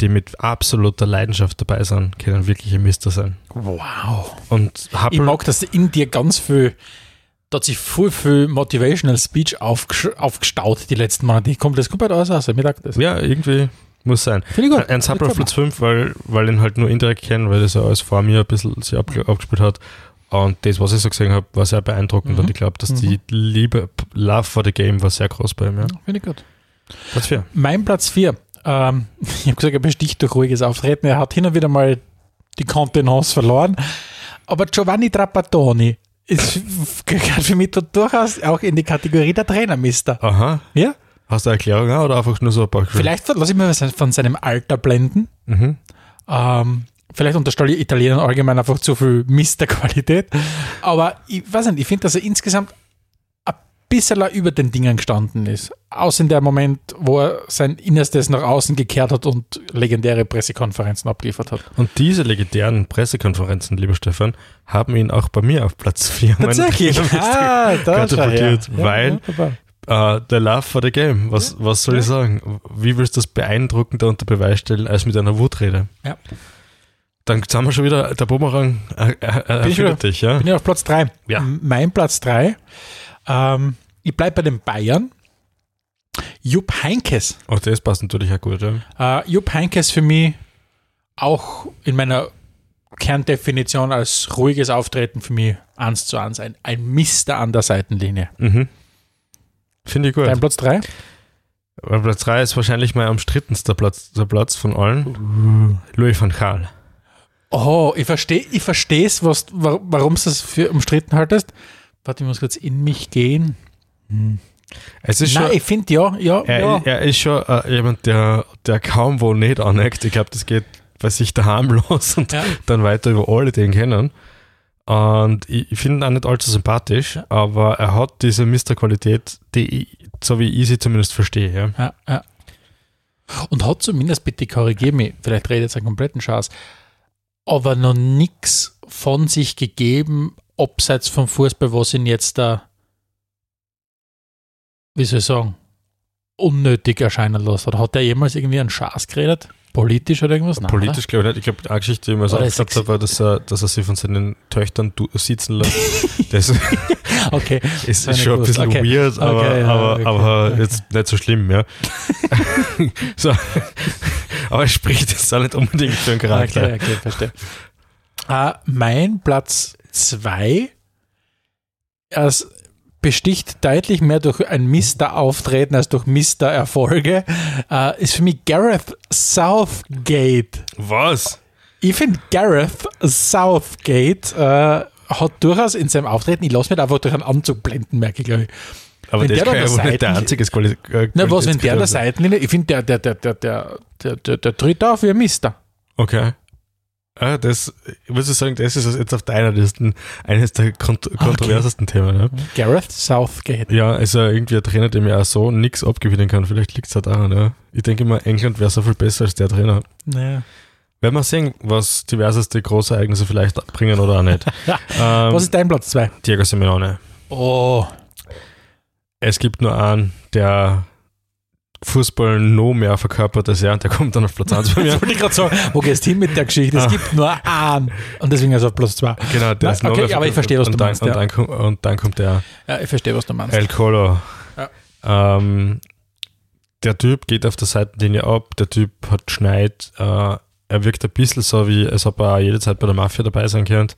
Speaker 2: die mit absoluter Leidenschaft dabei sind, können wirkliche Mister sein.
Speaker 3: Wow.
Speaker 2: Und
Speaker 3: Ich
Speaker 2: Happel,
Speaker 3: mag, dass in dir ganz viel, da hat sich voll viel Motivational Speech aufgestaut die letzten Monate. Kommt das komplett aus, also mir das.
Speaker 2: ja, irgendwie muss sein.
Speaker 3: Finde ich gut.
Speaker 2: Ernst Happel auf Platz 5, weil, weil ihn halt nur indirekt kennen, weil das ja alles vor mir ein bisschen sich abge- abgespielt hat. Und das, was ich so gesehen habe, war sehr beeindruckend.
Speaker 3: Mhm.
Speaker 2: Und ich glaube, dass die Liebe, Love for the Game war sehr groß bei ihm. Ja.
Speaker 3: Finde ich gut.
Speaker 2: Platz 4.
Speaker 3: Mein Platz 4. Ähm, ich habe gesagt, er besticht durch ruhiges Auftreten. Er hat hin und wieder mal die Kontenance verloren. Aber Giovanni Trapattoni ist, gehört für mich durchaus auch in die Kategorie der Trainermister.
Speaker 2: Aha.
Speaker 3: Ja?
Speaker 2: Hast du eine Erklärung auch, oder einfach nur so ein paar
Speaker 3: Vielleicht lasse ich mir von seinem Alter blenden.
Speaker 2: Mhm.
Speaker 3: Ähm, vielleicht unterstelle ich Italienern allgemein einfach zu viel Misterqualität. Aber ich weiß nicht, ich finde, dass er insgesamt bisschen über den Dingen gestanden ist. Außer in der Moment, wo er sein Innerstes nach außen gekehrt hat und legendäre Pressekonferenzen abgeliefert hat.
Speaker 2: Und diese legendären Pressekonferenzen, lieber Stefan, haben ihn auch bei mir auf Platz 4
Speaker 3: Tatsächlich. Ah, da
Speaker 2: katapultiert,
Speaker 3: Ja,
Speaker 2: weil
Speaker 3: wunderbar.
Speaker 2: Uh, the love for the game. Was, was soll ich sagen? Wie willst du das beeindruckender unter Beweis stellen als mit einer Wutrede?
Speaker 3: Ja.
Speaker 2: Dann sind wir schon wieder, der Bumerang äh, äh,
Speaker 3: Bin ich wieder-
Speaker 2: dich, ja?
Speaker 3: Bin ich auf Platz 3.
Speaker 2: Ja.
Speaker 3: Mein Platz 3. Ähm, ich bleibe bei den Bayern. Jupp Heinkes.
Speaker 2: Auch das passt natürlich auch gut, ja.
Speaker 3: Äh, Jupp Heinkes für mich auch in meiner Kerndefinition als ruhiges Auftreten für mich eins zu eins ein, ein Mister an der Seitenlinie.
Speaker 2: Mhm. Finde ich gut.
Speaker 3: Dein Platz 3?
Speaker 2: Aber Platz 3 ist wahrscheinlich mein umstrittenster Platz, der Platz von allen. Louis van Gaal.
Speaker 3: Oh, ich verstehe ich versteh's, was warum du das für umstritten haltest. Warte, ich muss kurz in mich gehen.
Speaker 2: Es ist
Speaker 3: Nein,
Speaker 2: schon,
Speaker 3: ich finde ja, ja,
Speaker 2: er,
Speaker 3: ja.
Speaker 2: er ist schon äh, jemand, der, der kaum wo nicht aneckt. Ich glaube, das geht bei sich daheim los und
Speaker 3: Ja.
Speaker 2: dann weiter über alle, die ihn kennen. Und ich, ich finde ihn auch nicht allzu sympathisch, aber er hat diese Mister-Qualität, die ich, so wie ich sie zumindest verstehe. Ja.
Speaker 3: Ja, ja. Und hat zumindest, bitte korrigiere mich, vielleicht rede ich jetzt einen kompletten Schatz, aber noch nichts von sich gegeben, abseits vom Fußball, was ihn jetzt da, wie soll ich sagen, unnötig erscheinen lässt. Oder hat er jemals irgendwie einen Schaß geredet? Politisch oder irgendwas? Nein,
Speaker 2: Politisch glaube ich nicht. Ich glaube, eine Geschichte, die ich mir so aufgesagt habe, war, dass er, dass er sie von seinen Töchtern sitzen lässt. das?
Speaker 3: Okay.
Speaker 2: ist,
Speaker 3: Das
Speaker 2: ist schon ein bisschen.
Speaker 3: Okay.
Speaker 2: weird, aber,
Speaker 3: Okay, ja,
Speaker 2: aber,
Speaker 3: okay,
Speaker 2: aber jetzt nicht so schlimm, ja. so. Aber es spricht jetzt auch nicht unbedingt für einen Charakter.
Speaker 3: Okay, okay, verstehe. Äh, mein Platz 2 es besticht deutlich mehr durch ein Mister-Auftreten als durch Mister-Erfolge, äh, ist für mich Gareth Southgate.
Speaker 2: Was?
Speaker 3: Ich finde, Gareth Southgate äh, hat durchaus in seinem Auftreten, ich lasse mich einfach durch einen Anzug blenden, merke ich, glaube ich.
Speaker 2: Aber
Speaker 3: Wenn der
Speaker 2: kann ja wohl
Speaker 3: der
Speaker 2: nicht der einzige Quali äh,
Speaker 3: Na, was, wenn der an der. Seitenlinie, ich finde, der, der, der, der, der, der, der, der tritt auf wie ein Mister.
Speaker 2: Okay. Ah, das, ich muss sagen, das ist jetzt auf deiner Liste eines der kont kontroversesten Themen. Ne?
Speaker 3: Gareth Southgate.
Speaker 2: Ja, also irgendwie ein Trainer, dem ich auch so nichts abgewinnen kann. Vielleicht liegt es halt daran. Ja. Ich denke immer, England wäre so viel besser als der Trainer.
Speaker 3: Naja.
Speaker 2: Werden wir sehen, was diverseste große Ereignisse vielleicht bringen oder auch nicht. ähm,
Speaker 3: Was ist dein Platz 2?
Speaker 2: Diego Simeone.
Speaker 3: Oh,
Speaker 2: Es gibt nur einen, der Fußball noch mehr verkörpert als er und der kommt dann auf Platz 1 bei mir.
Speaker 3: Wollte ich gerade sagen, wo gehst du hin mit der Geschichte? Es
Speaker 2: Ah.
Speaker 3: gibt nur einen. Und deswegen also auf Platz 2.
Speaker 2: Genau, der ist
Speaker 3: okay, aber ich verstehe, was du
Speaker 2: dann,
Speaker 3: meinst,
Speaker 2: Und,
Speaker 3: ja.
Speaker 2: dann, kommt- und dann kommt der
Speaker 3: Ja, ich verstehe, was du meinst.
Speaker 2: El Colo.
Speaker 3: Ja.
Speaker 2: Ähm, der Typ geht auf der Seitenlinie ab, der Typ hat Schneid, äh, er wirkt ein bisschen so, wie als ob er jede Zeit bei der Mafia dabei sein könnte.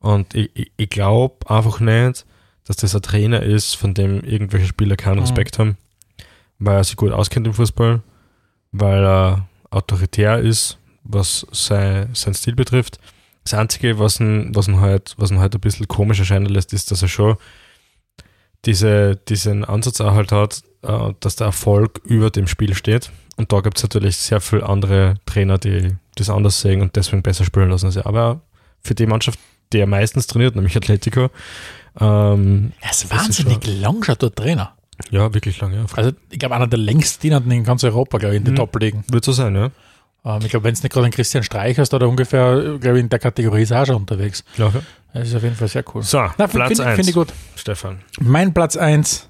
Speaker 2: Und ich, ich, ich glaube einfach nicht, dass das ein Trainer ist, von dem irgendwelche Spieler keinen
Speaker 3: Mhm.
Speaker 2: Respekt haben, weil er sich gut auskennt im Fußball, weil er autoritär ist, was sein, sein Stil betrifft. Das Einzige, was ihn, was ihn halt, was ihn halt ein bisschen komisch erscheinen lässt, ist, dass er schon diese, diesen Ansatz auch halt hat, äh, dass der Erfolg über dem Spiel steht. Und da gibt es natürlich sehr viele andere Trainer, die das anders sehen und deswegen besser spielen lassen er. Aber für die Mannschaft, die er meistens trainiert, nämlich Atletico, ähm,
Speaker 3: Er ist
Speaker 2: Das ist
Speaker 3: wahnsinnig lang schon dort Trainer.
Speaker 2: Ja, wirklich lange. Ja.
Speaker 3: Also, ich glaube, einer der längst dienenden in ganz Europa, glaube ich, in den
Speaker 2: Mhm.
Speaker 3: Top-Ligen.
Speaker 2: Wird so sein, ja.
Speaker 3: Ähm, ich glaube, wenn es nicht gerade ein Christian Streich hast, oder ungefähr, glaube ich, in der Kategorie ist er auch schon unterwegs.
Speaker 2: ja okay.
Speaker 3: Das ist auf jeden Fall sehr cool.
Speaker 2: So,
Speaker 3: Na,
Speaker 2: Platz
Speaker 3: finde
Speaker 2: 1.
Speaker 3: find ich gut.
Speaker 2: Stefan.
Speaker 3: Mein Platz 1,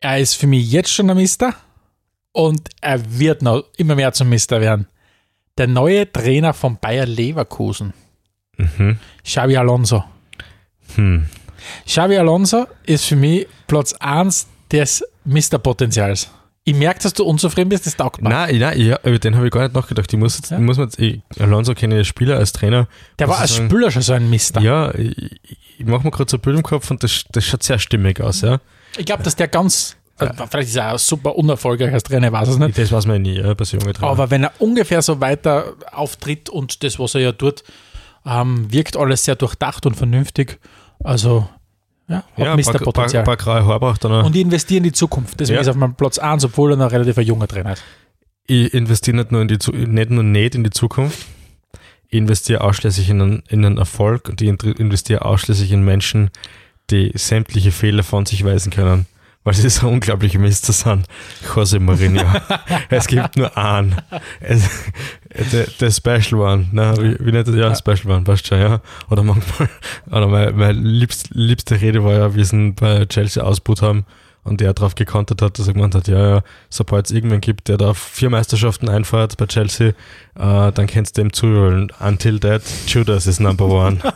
Speaker 3: er ist für mich jetzt schon ein Mister und er wird noch immer mehr zum Mister werden. Der neue Trainer von Bayer Leverkusen,
Speaker 2: Mhm.
Speaker 3: Xavi Alonso.
Speaker 2: Hm.
Speaker 3: Xavi Alonso ist für mich Platz 1 des Mister-Potenzials. Ich merke, dass du unzufrieden bist, das taugt mir.
Speaker 2: Nein, nein, ja, über den habe ich gar nicht nachgedacht. Ich muss jetzt,
Speaker 3: Ja.
Speaker 2: ich muss jetzt, ich, Alonso kenne ich als Spieler, als Trainer.
Speaker 3: Der war als
Speaker 2: ich sagen,
Speaker 3: Spieler schon so ein Mister.
Speaker 2: Ja, ich, ich mache mir gerade so ein Bild im Kopf und das, das schaut sehr stimmig aus, ja.
Speaker 3: Ich glaube, dass der ganz, äh, vielleicht ist er auch super unerfolgreich als Trainer, ich weiß es nicht.
Speaker 2: Das weiß man ja nie, ja, bei so jungen Trainern.
Speaker 3: Aber wenn er ungefähr so weiter auftritt und das, was er ja tut, ähm, wirkt alles sehr durchdacht und vernünftig. Also, ja,
Speaker 2: ja, paar graue Haare braucht er noch.
Speaker 3: Und die investieren in die Zukunft. Deswegen
Speaker 2: Ja.
Speaker 3: ist auf meinem Platz 1, obwohl er noch relativ ein junger Trainer ist.
Speaker 2: ich investiere nicht nur in die nicht nur nicht in die Zukunft, ich investiere ausschließlich in einen, in einen Erfolg und ich investiere ausschließlich in Menschen, die sämtliche Fehler von sich weisen können. Weil sie so unglaubliche Mister sind. Jose Mourinho. es gibt nur einen. Der, der Special One. Na, wie, wie nennt das? Ja. Special One, passt schon, ja. Oder manchmal, oder meine, meine liebst, liebste Rede war ja, wie sie ihn bei Chelsea ausbucht haben und der darauf gekontert hat, dass er gemeint hat, ja, ja, sobald es irgendwen gibt, der da vier Meisterschaften einfährt bei Chelsea, äh, dann kannst du dem zuhören. Until that, Judas is number one.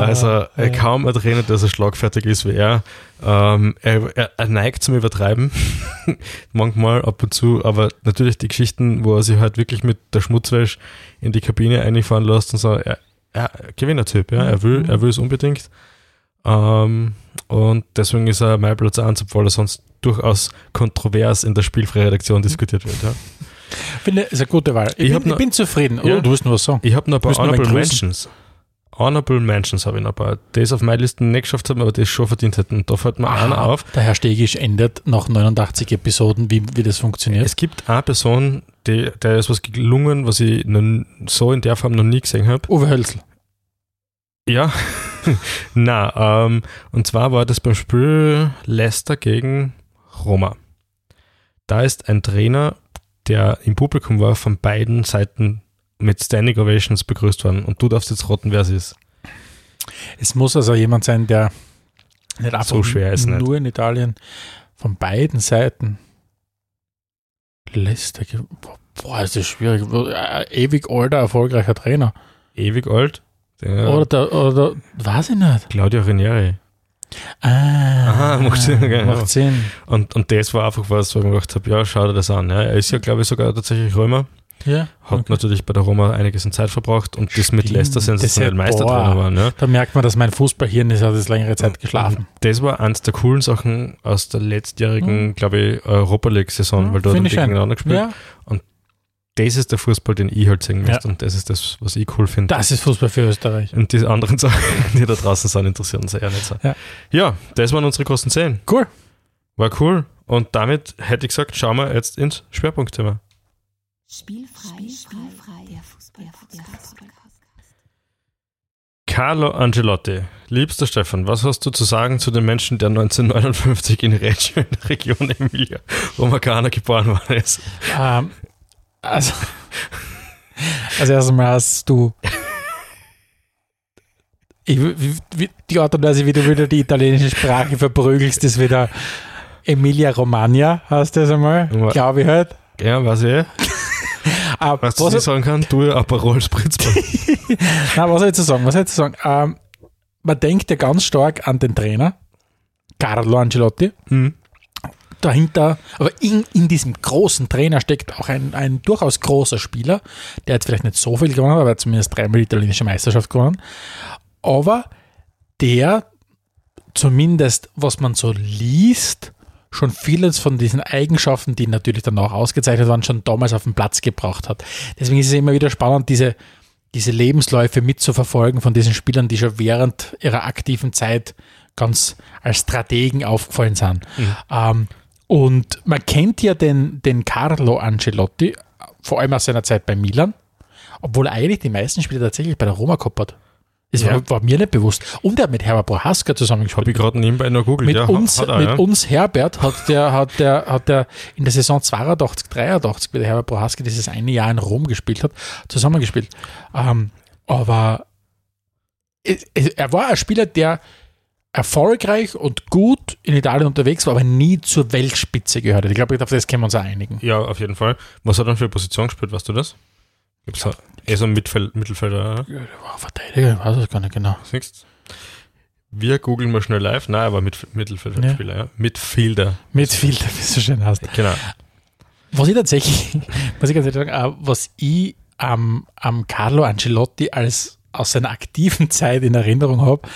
Speaker 2: also äh, kaum ein Trainer, der so schlagfertig ist wie er. Ähm, er, er, er neigt zum Übertreiben, manchmal ab und zu, aber natürlich die Geschichten, wo er sich halt wirklich mit der Schmutzwäsche in die Kabine einfahren lässt und so, er, er Gewinnertyp, ja, er will, er will es unbedingt. Ähm, und deswegen ist er mein Platz 1, obwohl er sonst durchaus kontrovers in der Spielfreiredaktion diskutiert wird. Ja.
Speaker 3: Finde, ist eine gute Wahl. Ich,
Speaker 2: Ich
Speaker 3: bin,
Speaker 2: noch-
Speaker 3: ich bin zufrieden.
Speaker 2: Ja.
Speaker 3: Oh, du wirst nur was sagen.
Speaker 2: Ich habe noch ein paar Honorable. Mentions. Honorable Mentions habe ich noch ein paar. Es auf meiner Liste nicht geschafft haben, aber es schon verdient hätten. Da fällt mir einer auf.
Speaker 3: Der Herr Stegisch ändert nach 89 Episoden, wie, wie das funktioniert.
Speaker 2: Es gibt eine Person, die, der ist was gelungen, was ich so in der Form noch nie gesehen habe.
Speaker 3: Uwe Hölzl.
Speaker 2: Ja, na, ähm, und zwar war das beim Spiel Leicester gegen Roma. Da ist ein Trainer, der im Publikum war, von beiden Seiten mit Standing Ovations begrüßt worden. Und du darfst jetzt raten, wer es ist.
Speaker 3: Es muss also jemand sein, der nicht einfach
Speaker 2: So schwer ist
Speaker 3: nur
Speaker 2: nicht.
Speaker 3: in Italien von beiden Seiten Leicester. Boah, ist das schwierig. Äh, Ewig alter, erfolgreicher Trainer.
Speaker 2: Ewig alt. Der
Speaker 3: Oder, der, oder, weiß ich nicht.
Speaker 2: Claudio Ranieri.
Speaker 3: Ah,
Speaker 2: Aha, macht Sinn, genau.
Speaker 3: Macht Sinn.
Speaker 2: Und, und das war einfach was, wo ich mir gedacht habe, ja, schau dir das an. Ja. Er ist ja, glaube ich, sogar tatsächlich Römer.
Speaker 3: Ja.
Speaker 2: Hat
Speaker 3: okay.
Speaker 2: natürlich bei der Roma einiges an Zeit verbracht und das mit. Leicester sensationell
Speaker 3: ja-
Speaker 2: Meistertrainer
Speaker 3: boah.
Speaker 2: waren. Ja.
Speaker 3: Da merkt man, dass mein Fußballhirn ist, hat jetzt längere Zeit geschlafen.
Speaker 2: Das war eins der coolen Sachen aus der letztjährigen, glaube ich, Europa League-Saison, weil da haben die gegeneinander gespielt.
Speaker 3: Ja,
Speaker 2: Das ist der Fußball, den ich halt sehen
Speaker 3: Ja.
Speaker 2: möchte und das ist das, was ich cool finde.
Speaker 3: das ist Fußball für Österreich.
Speaker 2: Und die anderen Sachen, die da draußen sind, interessieren uns eher nicht so.
Speaker 3: Ja.
Speaker 2: ja, das waren unsere großen Zehn.
Speaker 3: Cool.
Speaker 2: War cool. Und damit hätte ich gesagt, schauen wir jetzt ins Schwerpunktthema.
Speaker 1: Spielfrei, spielfrei, der Fußball, der Fußball.
Speaker 2: Carlo Angelotti. Liebster Stefan, was hast du zu sagen zu dem Menschen, der 1959 in Reggio in der Region Emilia Romagna geboren worden ist?
Speaker 3: Ähm, also, also erstmal hast du ich, die Art und Weise, wie du wieder die italienische Sprache verprügelst, ist wieder Emilia Romagna, heißt das einmal,
Speaker 2: Ja.
Speaker 3: glaube ich halt.
Speaker 2: Ja, weiß ich.
Speaker 3: Aber
Speaker 2: Was du
Speaker 3: was,
Speaker 2: nicht sagen kann, du Aperol Spritzmann.
Speaker 3: nein, was soll ich zu sagen? Was soll ich zu sagen? Ähm, man denkt ja ganz stark an den Trainer, Carlo Ancelotti.
Speaker 2: Hm.
Speaker 3: dahinter, aber in, in diesem großen Trainer steckt auch ein, ein durchaus großer Spieler, der jetzt vielleicht nicht so viel gewonnen hat, aber er hat zumindest dreimal die italienische Meisterschaft gewonnen. Aber der zumindest, was man so liest, schon vieles von diesen Eigenschaften, die natürlich dann auch ausgezeichnet waren, schon damals auf den Platz gebracht hat. Deswegen ist es immer wieder spannend, diese, diese Lebensläufe mitzuverfolgen von diesen Spielern, die schon während ihrer aktiven Zeit ganz als Strategen aufgefallen sind. Ähm, und man kennt ja den, den Carlo Ancelotti, vor allem aus seiner Zeit bei Milan, obwohl er eigentlich die meisten Spiele tatsächlich bei der Roma gehabt hat. Das
Speaker 2: Ja.
Speaker 3: war, war mir nicht bewusst. Und er hat mit Herbert Prohaska
Speaker 2: Habe
Speaker 3: zusammengespielt.
Speaker 2: ich gerade nebenbei noch googelt.
Speaker 3: Mit,
Speaker 2: ja,
Speaker 3: uns,
Speaker 2: er,
Speaker 3: mit
Speaker 2: ja.
Speaker 3: uns Herbert hat der, hat der, hat der in der Saison 82, 83, wie der Herbert Prohaska dieses eine Jahr in Rom gespielt hat, zusammengespielt. Ähm, aber er war ein Spieler, der erfolgreich und gut in Italien unterwegs war, aber nie zur Weltspitze gehört hat. Ich glaube, auf das können wir uns auch einigen.
Speaker 2: Ja, auf jeden Fall. Was hat er für eine Position gespielt, weißt du das? Gibt's ja. eher so ein Mittelfeld, Mittelfelder,
Speaker 3: Ja, der war Verteidiger, ich weiß es gar nicht genau.
Speaker 2: siehst Wir googeln mal schnell live. Nein, aber mit Mittelfeldspieler, ja. Midfielder.
Speaker 3: Midfielder, wie es so schön heißt.
Speaker 2: Genau.
Speaker 3: Was ich tatsächlich, muss ich ganz ehrlich sagen, was ich am, am Carlo Ancelotti als aus seiner aktiven Zeit in Erinnerung habe,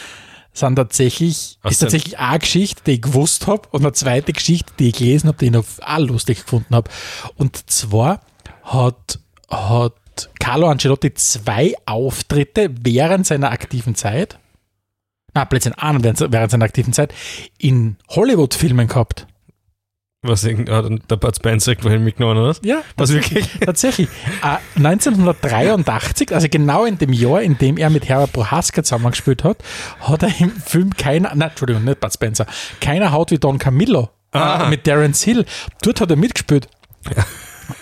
Speaker 3: sind tatsächlich,
Speaker 2: Aus
Speaker 3: ist tatsächlich eine Geschichte, die ich gewusst habe und eine zweite Geschichte, die ich gelesen habe, die ich noch auch lustig gefunden habe. Und zwar hat, hat Carlo Ancelotti zwei Auftritte während seiner aktiven Zeit, na, plötzlich einen während während seiner aktiven Zeit, in Hollywood-Filmen gehabt.
Speaker 2: Was hat der Bud Spencer irgendwohin mitgenommen, oder? was?
Speaker 3: Ja,
Speaker 2: Was wirklich?
Speaker 3: Tatsächlich. Äh, 1983, also genau in dem Jahr, in dem er mit Herbert Prohaska zusammengespielt hat, hat er im Film keiner, nein, Entschuldigung, nicht Bud Spencer, keiner haut wie Don Camillo
Speaker 2: Ah.
Speaker 3: äh, mit Terence Hill. Dort hat er mitgespielt. Ah,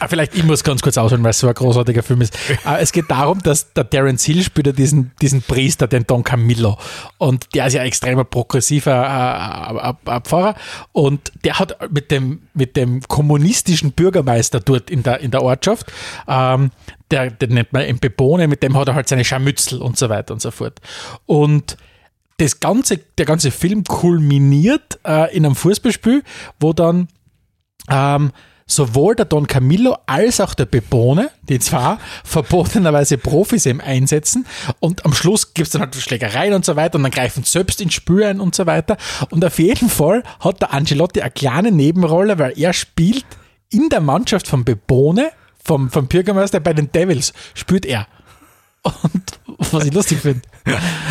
Speaker 3: Vielleicht, ich muss ganz kurz ausholen, weil es so ein großartiger Film ist. Äh, Es geht darum, dass der Terence Hill spielt ja diesen, diesen Priester, den Don Camillo. Und der ist ja extremer progressiver äh, Pfarrer. Und der hat mit dem, mit dem kommunistischen Bürgermeister dort in der, in der Ortschaft, ähm, der, den nennt man Empepone, mit dem hat er halt seine Scharmützel und so weiter und so fort. Und das ganze, der ganze Film kulminiert äh, in einem Fußballspiel, wo dann ähm, sowohl der Don Camillo als auch der Bebone, die zwar verbotenerweise Profis eben einsetzen und am Schluss gibt es dann halt Schlägereien und so weiter und dann greifen selbst ins Spiel ein und so weiter und auf jeden Fall hat der Angelotti eine kleine Nebenrolle, weil er spielt in der Mannschaft von Bebone, vom, vom Bürgermeister bei den Devils, spielt er. Und was ich lustig finde,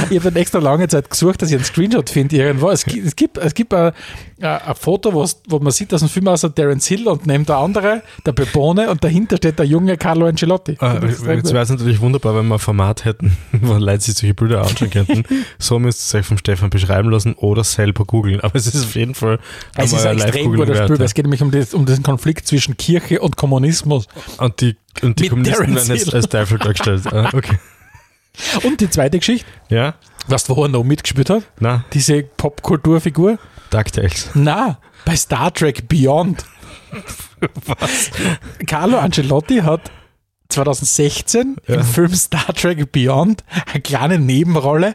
Speaker 3: ich habe dann extra lange Zeit gesucht, dass ich einen Screenshot finde irgendwo. Es gibt, es gibt, es gibt ein, ein Foto, wo man sieht, dass ein Film aussieht, Terence Hill und neben der andere, der Bebone und dahinter steht der junge Carlo Ancelotti.
Speaker 2: Ah, jetzt wäre es natürlich wunderbar, wenn wir ein Format hätten, wo Leute sich solche Bilder anschauen könnten. so müsst ihr euch vom Stefan beschreiben lassen oder selber googeln. Aber es ist auf jeden Fall
Speaker 3: es ist ein extrem guter Spiel, weil es geht nämlich um, das, um diesen Konflikt zwischen Kirche und Kommunismus.
Speaker 2: Und die, und die
Speaker 3: Mit
Speaker 2: Kommunisten werden jetzt als Teufel dargestellt. Ah, okay.
Speaker 3: Und die zweite Geschichte,
Speaker 2: Ja?
Speaker 3: weißt du, wo er noch mitgespielt hat?
Speaker 2: Na,
Speaker 3: Diese Popkulturfigur?
Speaker 2: DuckTales.
Speaker 3: Na, bei Star Trek Beyond. Was? Carlo Ancelotti hat 2016
Speaker 2: Ja.
Speaker 3: im Film Star Trek Beyond eine kleine Nebenrolle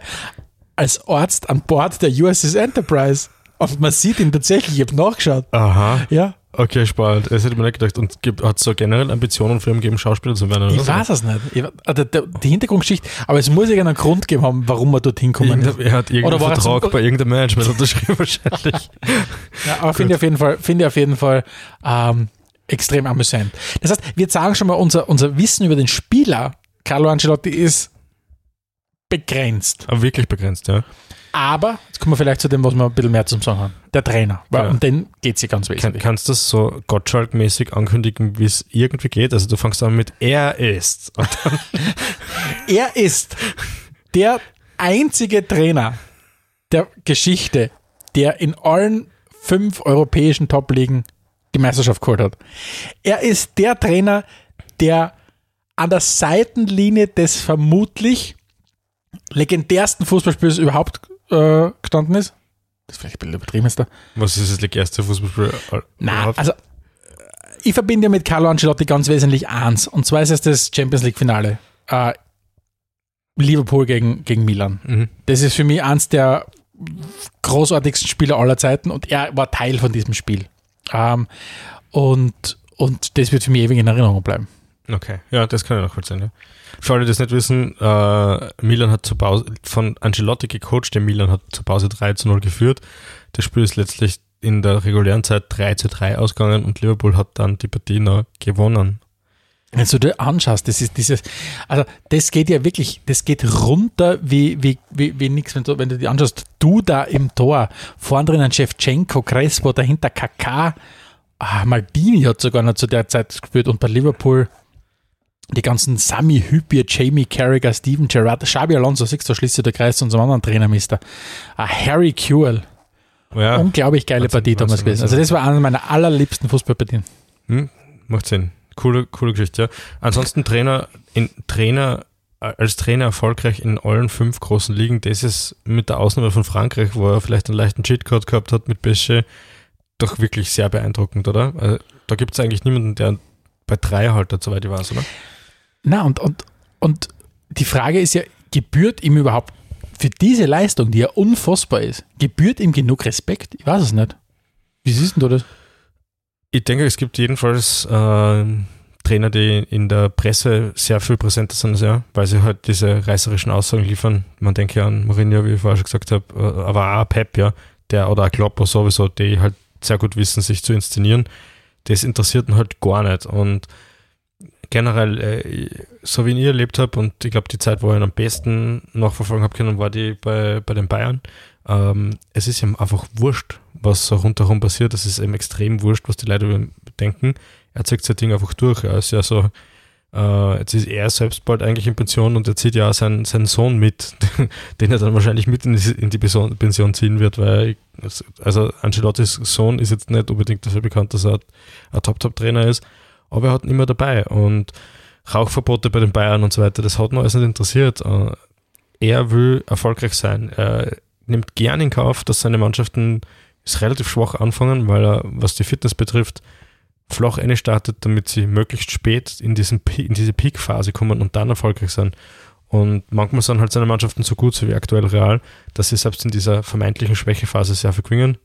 Speaker 3: als Arzt an Bord der USS Enterprise. Und man sieht ihn tatsächlich, ich habe nachgeschaut.
Speaker 2: Aha.
Speaker 3: Ja,
Speaker 2: Okay, spannend. Das hätte ich mir nicht gedacht. Und hat es so generell Ambitionen für ihn gegeben, Schauspieler zu werden?
Speaker 3: ich weiß es nicht. Ich, also die Hintergrundgeschichte, aber es muss irgendeinen Grund geben haben, warum er dorthin kommen ist.
Speaker 2: Er hat irgendeinen
Speaker 3: Oder war er
Speaker 2: Vertrag bei irgendeinem Management unterschrieben wahrscheinlich.
Speaker 3: Ja, aber finde ich auf jeden Fall, finde ich auf jeden Fall ähm, extrem amüsant. Das heißt, wir sagen schon mal, unser, unser Wissen über den Spieler Carlo Ancelotti ist begrenzt.
Speaker 2: Aber wirklich begrenzt, ja.
Speaker 3: Aber, jetzt kommen wir vielleicht zu dem, was wir ein bisschen mehr zum Sagen haben. Der Trainer. Weil
Speaker 2: Ja.
Speaker 3: Um den geht es ja ganz
Speaker 2: Kann,
Speaker 3: wesentlich.
Speaker 2: kannst du das so Gottschalk-mäßig ankündigen, wie es irgendwie geht? Also du fängst an mit er ist.
Speaker 3: Er ist der einzige Trainer der Geschichte, der in allen fünf europäischen Top-Ligen die Meisterschaft geholt hat. Er ist der Trainer, der an der Seitenlinie des vermutlich legendärsten Fußballspiels überhaupt äh, gestanden ist. Das ist vielleicht ein bisschen übertrieben ist da.
Speaker 2: was ist das erste Fußballspiel?
Speaker 3: Nein,
Speaker 2: überhaupt?
Speaker 3: also ich verbinde ja mit Carlo Ancelotti ganz wesentlich eins. Und zwar ist es das Champions League-Finale. Äh, Liverpool gegen, gegen Milan.
Speaker 2: Mhm.
Speaker 3: Das ist für mich eins der großartigsten Spieler aller Zeiten und er war Teil von diesem Spiel. Ähm, und, und das wird für mich ewig in Erinnerung bleiben.
Speaker 2: Okay, ja, das kann ich nachvollziehen. Ja. Für alle, die das nicht wissen, äh, Milan hat zur Pause, von Ancelotti gecoacht, der Milan hat zur Pause 3 zu 0 geführt. Das Spiel ist letztlich in der regulären Zeit 3 zu 3 ausgegangen und Liverpool hat dann die Partie noch gewonnen.
Speaker 3: Wenn du dir anschaust, das ist dieses, also das geht ja wirklich, das geht runter wie, wie, wie, wie nix, wenn du, wenn du dir anschaust, du da im Tor, vorn drinnen Shevchenko, Crespo, dahinter Kaká, ah, Maldini hat sogar noch zu der Zeit gespielt und bei Liverpool die ganzen Sami Hüppier, Jamie Carragher, Steven Gerrard, Xabi Alonso, siehst du, schließt du der Kreis zu unserem anderen Trainermister. Ah, Harry Kewell,
Speaker 2: Ja,
Speaker 3: unglaublich geile
Speaker 2: Wahnsinn,
Speaker 3: Partie damals gewesen. Also das war eine meiner allerliebsten Fußballpartien.
Speaker 2: hm, macht Sinn. Coole, coole Geschichte, ja. Ansonsten Trainer, in, Trainer, äh, als Trainer erfolgreich in allen fünf großen Ligen, das ist mit der Ausnahme von Frankreich, wo er vielleicht einen leichten Cheatcode gehabt hat mit Pesche, doch wirklich sehr beeindruckend, oder? Also, da gibt es eigentlich niemanden, der bei drei halt hat, soweit ich weiß, oder?
Speaker 3: Na, und, und, und die Frage ist ja, gebührt ihm überhaupt für diese Leistung, die ja unfassbar ist, gebührt ihm genug Respekt? Ich weiß es nicht. Wie siehst du das?
Speaker 2: Ich denke, es gibt jedenfalls äh, Trainer, die in der Presse sehr viel präsenter sind er, weil sie halt diese reißerischen Aussagen liefern. Man denke an Mourinho, wie ich vorher schon gesagt habe, äh, aber auch Pep, ja, der oder auch Kloppo sowieso, die halt sehr gut wissen, sich zu inszenieren. Das interessiert ihn halt gar nicht. Und generell, äh, so wie ich erlebt habe, und ich glaube, die Zeit, wo ich ihn am besten nachverfolgen habe können, war die bei, bei den Bayern. Ähm, es ist ihm einfach wurscht, was so rundherum passiert. Es ist ihm extrem wurscht, was die Leute über ihn denken. Er zieht sein Ding einfach durch. Er ist ja so, äh, jetzt ist er selbst bald eigentlich in Pension und er zieht ja auch seinen, seinen Sohn mit, den er dann wahrscheinlich mit in die, in die Pension ziehen wird, weil, also Ancelottis Sohn ist jetzt nicht unbedingt dafür bekannt, dass er ein Top-Top-Trainer ist. Aber er hat ihn immer dabei und Rauchverbote bei den Bayern und so weiter, das hat ihn alles nicht interessiert. Äh, er will erfolgreich sein. Er nimmt gern in Kauf, dass seine Mannschaften ist relativ schwach anfangen, weil er, was die Fitness betrifft, flach startet, damit sie möglichst spät in, diesen, in diese Peak-Phase kommen und dann erfolgreich sind. Und manchmal sind halt seine Mannschaften so gut, so wie aktuell Real, dass sie selbst in dieser vermeintlichen Schwächephase sehr verquingen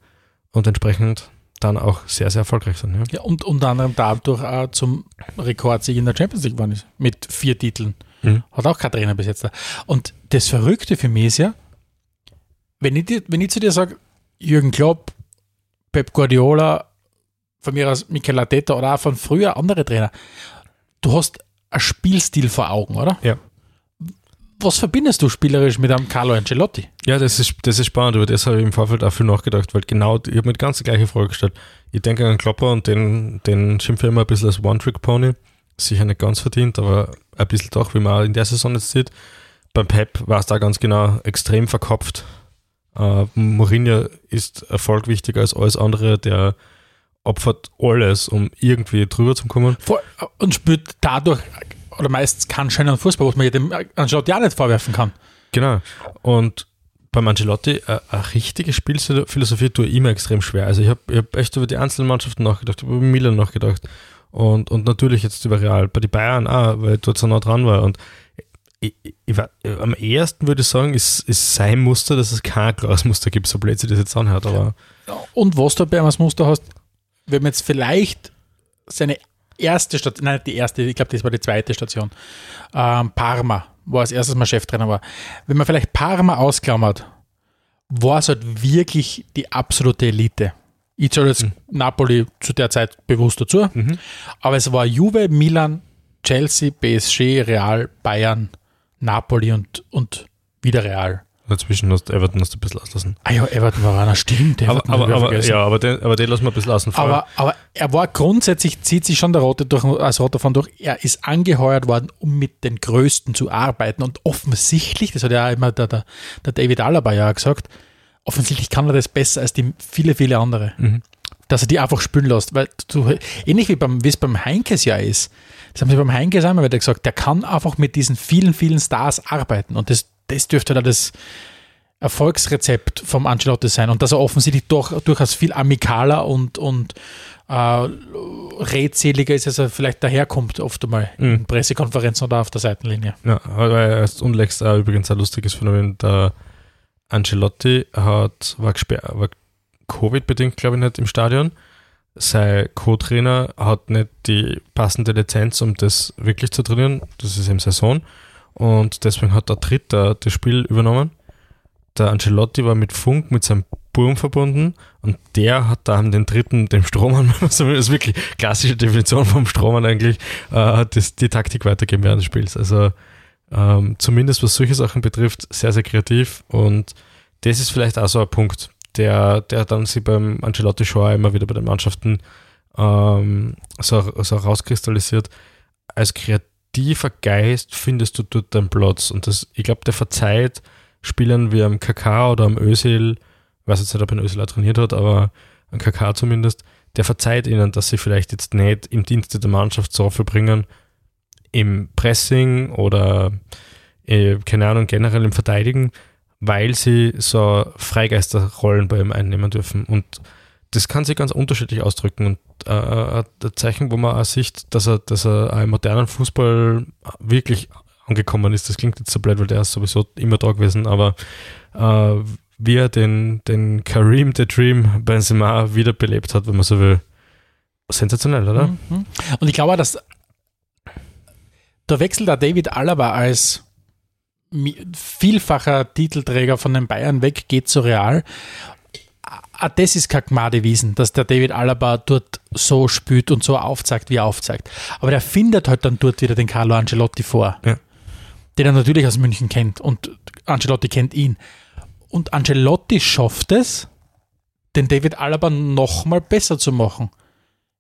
Speaker 2: und entsprechend dann auch sehr, sehr erfolgreich sind. Ja.
Speaker 3: Ja, und unter anderem dadurch auch zum Rekordsieg in der Champions League geworden ist. Mit vier Titeln.
Speaker 2: Mhm.
Speaker 3: Hat auch kein Trainer bis jetzt. da. Und das Verrückte für mich ist ja, wenn ich, dir, wenn ich zu dir sage, Jürgen Klopp, Pep Guardiola, von mir aus Mikel Arteta oder auch von früher andere Trainer, du hast einen Spielstil vor Augen, oder?
Speaker 2: Ja.
Speaker 3: Was verbindest du spielerisch mit einem Carlo Ancelotti?
Speaker 2: Ja, das ist, das ist spannend, über das habe ich im Vorfeld auch viel nachgedacht, weil genau, ich habe mir die ganze gleiche Frage gestellt. Ich denke an Klopper und den, den schimpfe ich immer ein bisschen als One-Trick-Pony. Sicher nicht ganz verdient, aber ein bisschen doch, wie man auch in der Saison jetzt sieht. Beim Pep war es da ganz genau extrem verkopft. Äh, Mourinho ist Erfolg wichtiger als alles andere, der opfert alles, um irgendwie drüber zu kommen.
Speaker 3: Und spielt dadurch, oder meistens keinen schönen Fußball, was man dem Ancelotti auch nicht vorwerfen kann.
Speaker 2: Genau. Und beim Ancelotti, äh, eine richtige Spielphilosophie tue ich immer extrem schwer. Also ich habe hab echt über die einzelnen Mannschaften nachgedacht, über Milan nachgedacht und, und natürlich jetzt über Real. Bei den Bayern auch, weil ich dort so nah dran war. Und ich, ich, ich am ehesten würde ich sagen, ist, ist sein Muster, dass es kein klares Muster gibt, so blöd sich das jetzt anhört. Aber
Speaker 3: Und was du bei als Muster hast, wenn man jetzt vielleicht seine erste Station, nein, die erste, ich glaube, das war die zweite Station, ähm, Parma, wo er als erstes mal Cheftrainer war. Wenn man vielleicht Parma ausklammert, war es halt wirklich die absolute Elite. Ich zähle jetzt Napoli zu der Zeit bewusst dazu, aber es war Juve, Milan, Chelsea, PSG, Real, Bayern, Napoli und, und wieder Real.
Speaker 2: Dazwischen hast Everton hast du ein bisschen auslassen.
Speaker 3: Ah ja, Everton war einer, stimmt.
Speaker 2: Aber,
Speaker 3: Everton
Speaker 2: aber, aber,
Speaker 3: vergessen.
Speaker 2: ja, aber, den, aber den lassen wir ein bisschen außen vor.
Speaker 3: Aber, aber er war grundsätzlich, zieht sich schon der Rote durch, als Rote davon durch, er ist angeheuert worden, um mit den Größten zu arbeiten. Und offensichtlich, das hat ja auch immer der, der, der David Alaba ja gesagt, offensichtlich kann er das besser als die viele, viele andere. Dass er die einfach spülen lässt. Weil du, ähnlich wie, beim, wie es beim Heinkes ja ist. Das haben sie beim Heinkes einmal wieder gesagt, der kann einfach mit diesen vielen, vielen Stars arbeiten. Und das, das dürfte da das Erfolgsrezept vom Ancelotti sein und dass er offensichtlich doch durchaus viel amikaler und, und äh, redseliger ist, als er vielleicht daherkommt, oft einmal in Pressekonferenzen oder auf der Seitenlinie.
Speaker 2: Ja, aber erst unlängst auch übrigens ein lustiges Phänomen. Der Ancelotti hat, war, war Covid-bedingt, glaube ich, nicht im Stadion. Sein Co-Trainer hat nicht die passende Lizenz, um das wirklich zu trainieren. Das ist im Saison. Und deswegen hat der Dritter das Spiel übernommen. Der Ancelotti war mit Funk mit seinem Burm verbunden und der hat da den dritten, dem Strohmann, das ist wirklich klassische Definition vom Strohmann eigentlich, äh, die Taktik weitergeben während des Spiels. Also ähm, zumindest was solche Sachen betrifft, sehr, sehr kreativ und das ist vielleicht auch so ein Punkt, der, der dann sich beim Ancelotti schon immer wieder bei den Mannschaften ähm, so, so rauskristallisiert. Als kreativer Geist findest du dort deinen Platz und das, ich glaube, der verzeiht Spielern wie am KK oder am Özil, ich weiß jetzt nicht, ob ein Özil auch trainiert hat, aber am KK zumindest, der verzeiht ihnen, dass sie vielleicht jetzt nicht im Dienste der Mannschaft so verbringen, im Pressing oder äh, keine Ahnung, generell im Verteidigen, weil sie so Freigeisterrollen bei ihm einnehmen dürfen. Und das kann sich ganz unterschiedlich ausdrücken. Und äh, ein Zeichen, wo man auch sieht, dass er, dass er im modernen Fußball wirklich angekommen ist. Das klingt jetzt so blöd, weil der ist sowieso immer da gewesen, aber äh, wie er den, den Kareem the Dream Benzema wiederbelebt hat, wenn man so will. Sensationell, oder?
Speaker 3: Mhm. Und ich glaube, dass der Wechsel der David Alaba als vielfacher Titelträger von den Bayern weggeht zu Real. Ah, Das ist kein Gmadewiesen, dass der David Alaba dort so spürt und so aufzeigt, wie er aufzeigt. Aber der findet halt dann dort wieder den Carlo Ancelotti vor,
Speaker 2: Ja.
Speaker 3: den er natürlich aus München kennt und Ancelotti kennt ihn. Und Ancelotti schafft es, den David Alaba nochmal besser zu machen.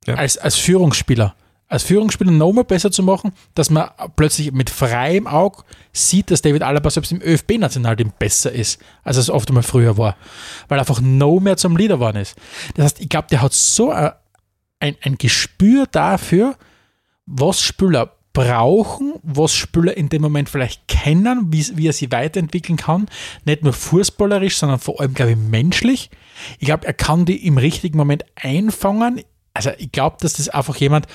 Speaker 2: Ja.
Speaker 3: Als, als Führungsspieler. Als Führungsspieler nochmal besser zu machen, dass man plötzlich mit freiem Auge sieht, dass David Alaba selbst im ÖFB-Nationalteam besser ist, als es oft einmal früher war. Weil er einfach no mehr zum Leader geworden ist. Das heißt, ich glaube, der hat so ein, ein, Gespür dafür, was Spieler brauchen, was Spieler in dem Moment vielleicht kennen, wie, wie er sie weiterentwickeln kann. Nicht nur fußballerisch, sondern vor allem, glaube ich, menschlich. Ich glaube, er kann die im richtigen Moment einfangen. Also ich glaube, dass das einfach jemand,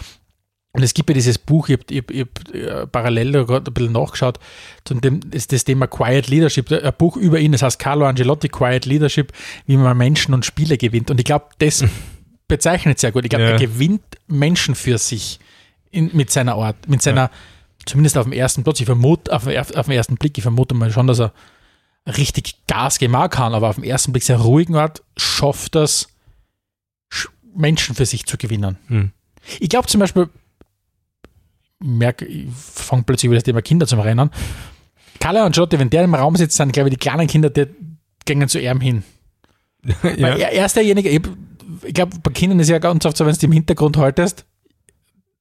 Speaker 3: und es gibt ja dieses Buch, ich habe hab, hab, äh, parallel da gerade ein bisschen nachgeschaut, zu dem ist das Thema Quiet Leadership, ein Buch über ihn, das heißt Carlo Angelotti, Quiet Leadership, wie man Menschen und Spiele gewinnt. Und ich glaube, das bezeichnet sehr gut. Ich glaube,
Speaker 2: Ja.
Speaker 3: er gewinnt Menschen für sich in, mit seiner Art, mit seiner, zumindest auf dem ersten Platz, ich vermute, auf, auf den ersten Blick, ich vermute mal schon, dass er richtig Gas geben kann, aber auf den ersten Blick sehr ruhigen Art schafft das, Sch- Menschen für sich zu gewinnen.
Speaker 2: Hm.
Speaker 3: Ich glaube zum Beispiel, merke, ich fange plötzlich über das Thema Kinder zum Rennen. Carlo Ancelotti, wenn der im Raum sitzt, sind, glaube ich, die kleinen Kinder, die gehen zu ihm hin.
Speaker 2: Ja.
Speaker 3: er, er ist derjenige, ich, ich glaube, bei Kindern ist ja ganz oft so, wenn du im Hintergrund haltest,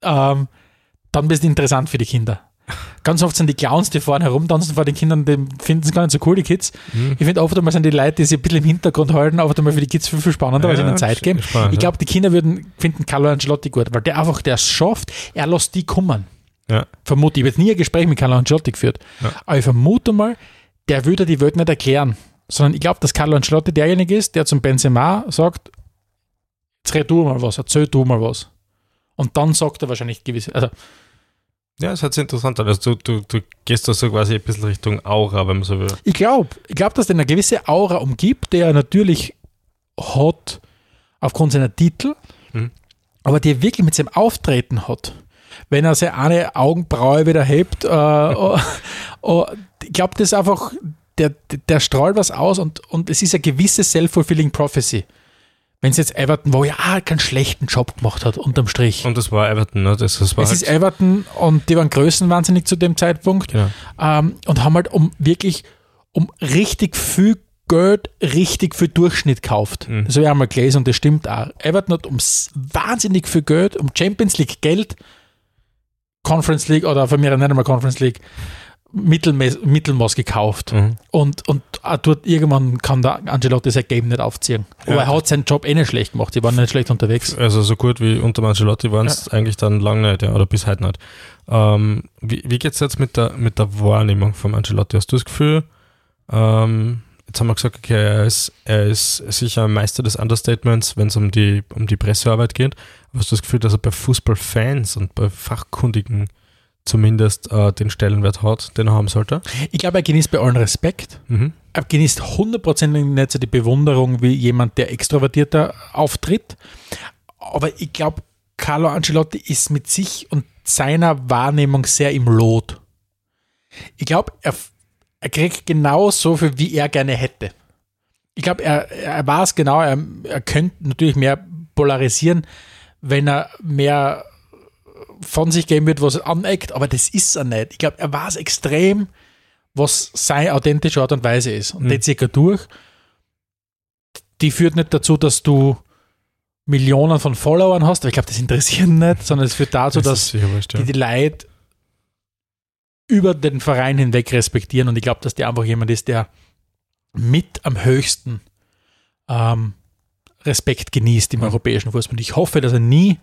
Speaker 3: ähm, dann bist du interessant für die Kinder. Ganz oft sind die Clowns, die vorne herumtanzen vor den Kindern, die finden es gar nicht so cool, die Kids.
Speaker 2: Mhm.
Speaker 3: Ich finde oft einmal sind die Leute, die sich ein bisschen im Hintergrund halten, oft einmal für die Kids viel, viel spannender, weil sie
Speaker 2: Ja,
Speaker 3: ihnen Zeit geben.
Speaker 2: spannend,
Speaker 3: ich
Speaker 2: ja.
Speaker 3: glaube, die Kinder würden finden Carlo Ancelotti gut, weil der einfach, der es schafft, er lässt die kommen.
Speaker 2: Ja.
Speaker 3: Vermute, ich habe jetzt nie ein Gespräch mit Carlo Ancelotti geführt,
Speaker 2: Ja.
Speaker 3: aber ich vermute mal, der würde die Welt nicht erklären, sondern ich glaube, dass Carlo Ancelotti derjenige ist, der zum Benzema sagt, jetzt red du mal was, erzähl du mal was. Und dann sagt er wahrscheinlich gewisse, also
Speaker 2: Ja, das hört sich interessant an. Also du, du, du gehst da so quasi ein bisschen Richtung Aura, wenn man so will.
Speaker 3: ich glaube, ich glaube, dass der eine gewisse Aura umgibt, der er natürlich hat aufgrund seiner Titel,
Speaker 2: Mhm.
Speaker 3: aber die er wirklich mit seinem Auftreten hat. Wenn er seine eine Augenbraue wieder hebt, äh, oh, oh, ich glaube, das ist einfach, der, der strahlt was aus und, und es ist eine gewisse self-fulfilling prophecy. Wenn es jetzt Everton, wo ja keinen schlechten Job gemacht hat, unterm Strich.
Speaker 2: Und das war Everton, ne? Das, das war
Speaker 3: es
Speaker 2: halt,
Speaker 3: ist Everton und die waren größenwahnsinnig zu dem Zeitpunkt
Speaker 2: genau.
Speaker 3: ähm, und haben halt um wirklich um richtig viel Geld, richtig viel Durchschnitt gekauft.
Speaker 2: Mhm.
Speaker 3: Das habe ich einmal gelesen und das stimmt auch. Everton hat um wahnsinnig viel Geld, um Champions League Geld, Conference League oder von mir nicht einmal Conference League, Mittelmaß, Mittelmaß gekauft.
Speaker 2: Mhm.
Speaker 3: Und, und auch dort irgendwann kann der Angelotti sein Game nicht aufziehen. Aber
Speaker 2: Ja.
Speaker 3: er hat seinen Job eh nicht schlecht gemacht. Die waren nicht schlecht unterwegs.
Speaker 2: Also so gut wie unter Ancelotti waren es eigentlich dann lange nicht, ja, oder bis heute nicht. Ähm, wie wie geht es jetzt mit der, mit der Wahrnehmung von Ancelotti? Hast du das Gefühl, ähm, jetzt haben wir gesagt, okay, er ist, er ist sicher ein Meister des Understatements, wenn es um die, um die Pressearbeit geht. Aber hast du das Gefühl, dass er bei Fußballfans und bei Fachkundigen zumindest äh, den Stellenwert hat, den er haben sollte?
Speaker 3: Ich glaube, er genießt bei allen Respekt.
Speaker 2: Mhm.
Speaker 3: er genießt hundertprozentig nicht so die Bewunderung wie jemand, der extrovertierter auftritt. Aber ich glaube, Carlo Ancelotti ist mit sich und seiner Wahrnehmung sehr im Lot. Ich glaube, er, er kriegt genau so viel, wie er gerne hätte. Ich glaube, er, er weiß genau, er, er könnte natürlich mehr polarisieren, wenn er mehr von sich geben wird, was er aneckt, aber das ist er nicht. Ich glaube, er weiß extrem, was seine authentische Art und Weise ist. Und
Speaker 2: Mhm.
Speaker 3: die er durch. Die führt nicht dazu, dass du Millionen von Followern hast, aber ich glaube, das interessiert ihn nicht, sondern es führt dazu,
Speaker 2: Das
Speaker 3: dass
Speaker 2: wurscht, ja.
Speaker 3: die die Leute über den Verein hinweg respektieren. Und ich glaube, dass der einfach jemand ist, der mit am höchsten ähm, Respekt genießt im
Speaker 2: Mhm.
Speaker 3: europäischen Fußball. Und ich hoffe, dass er nie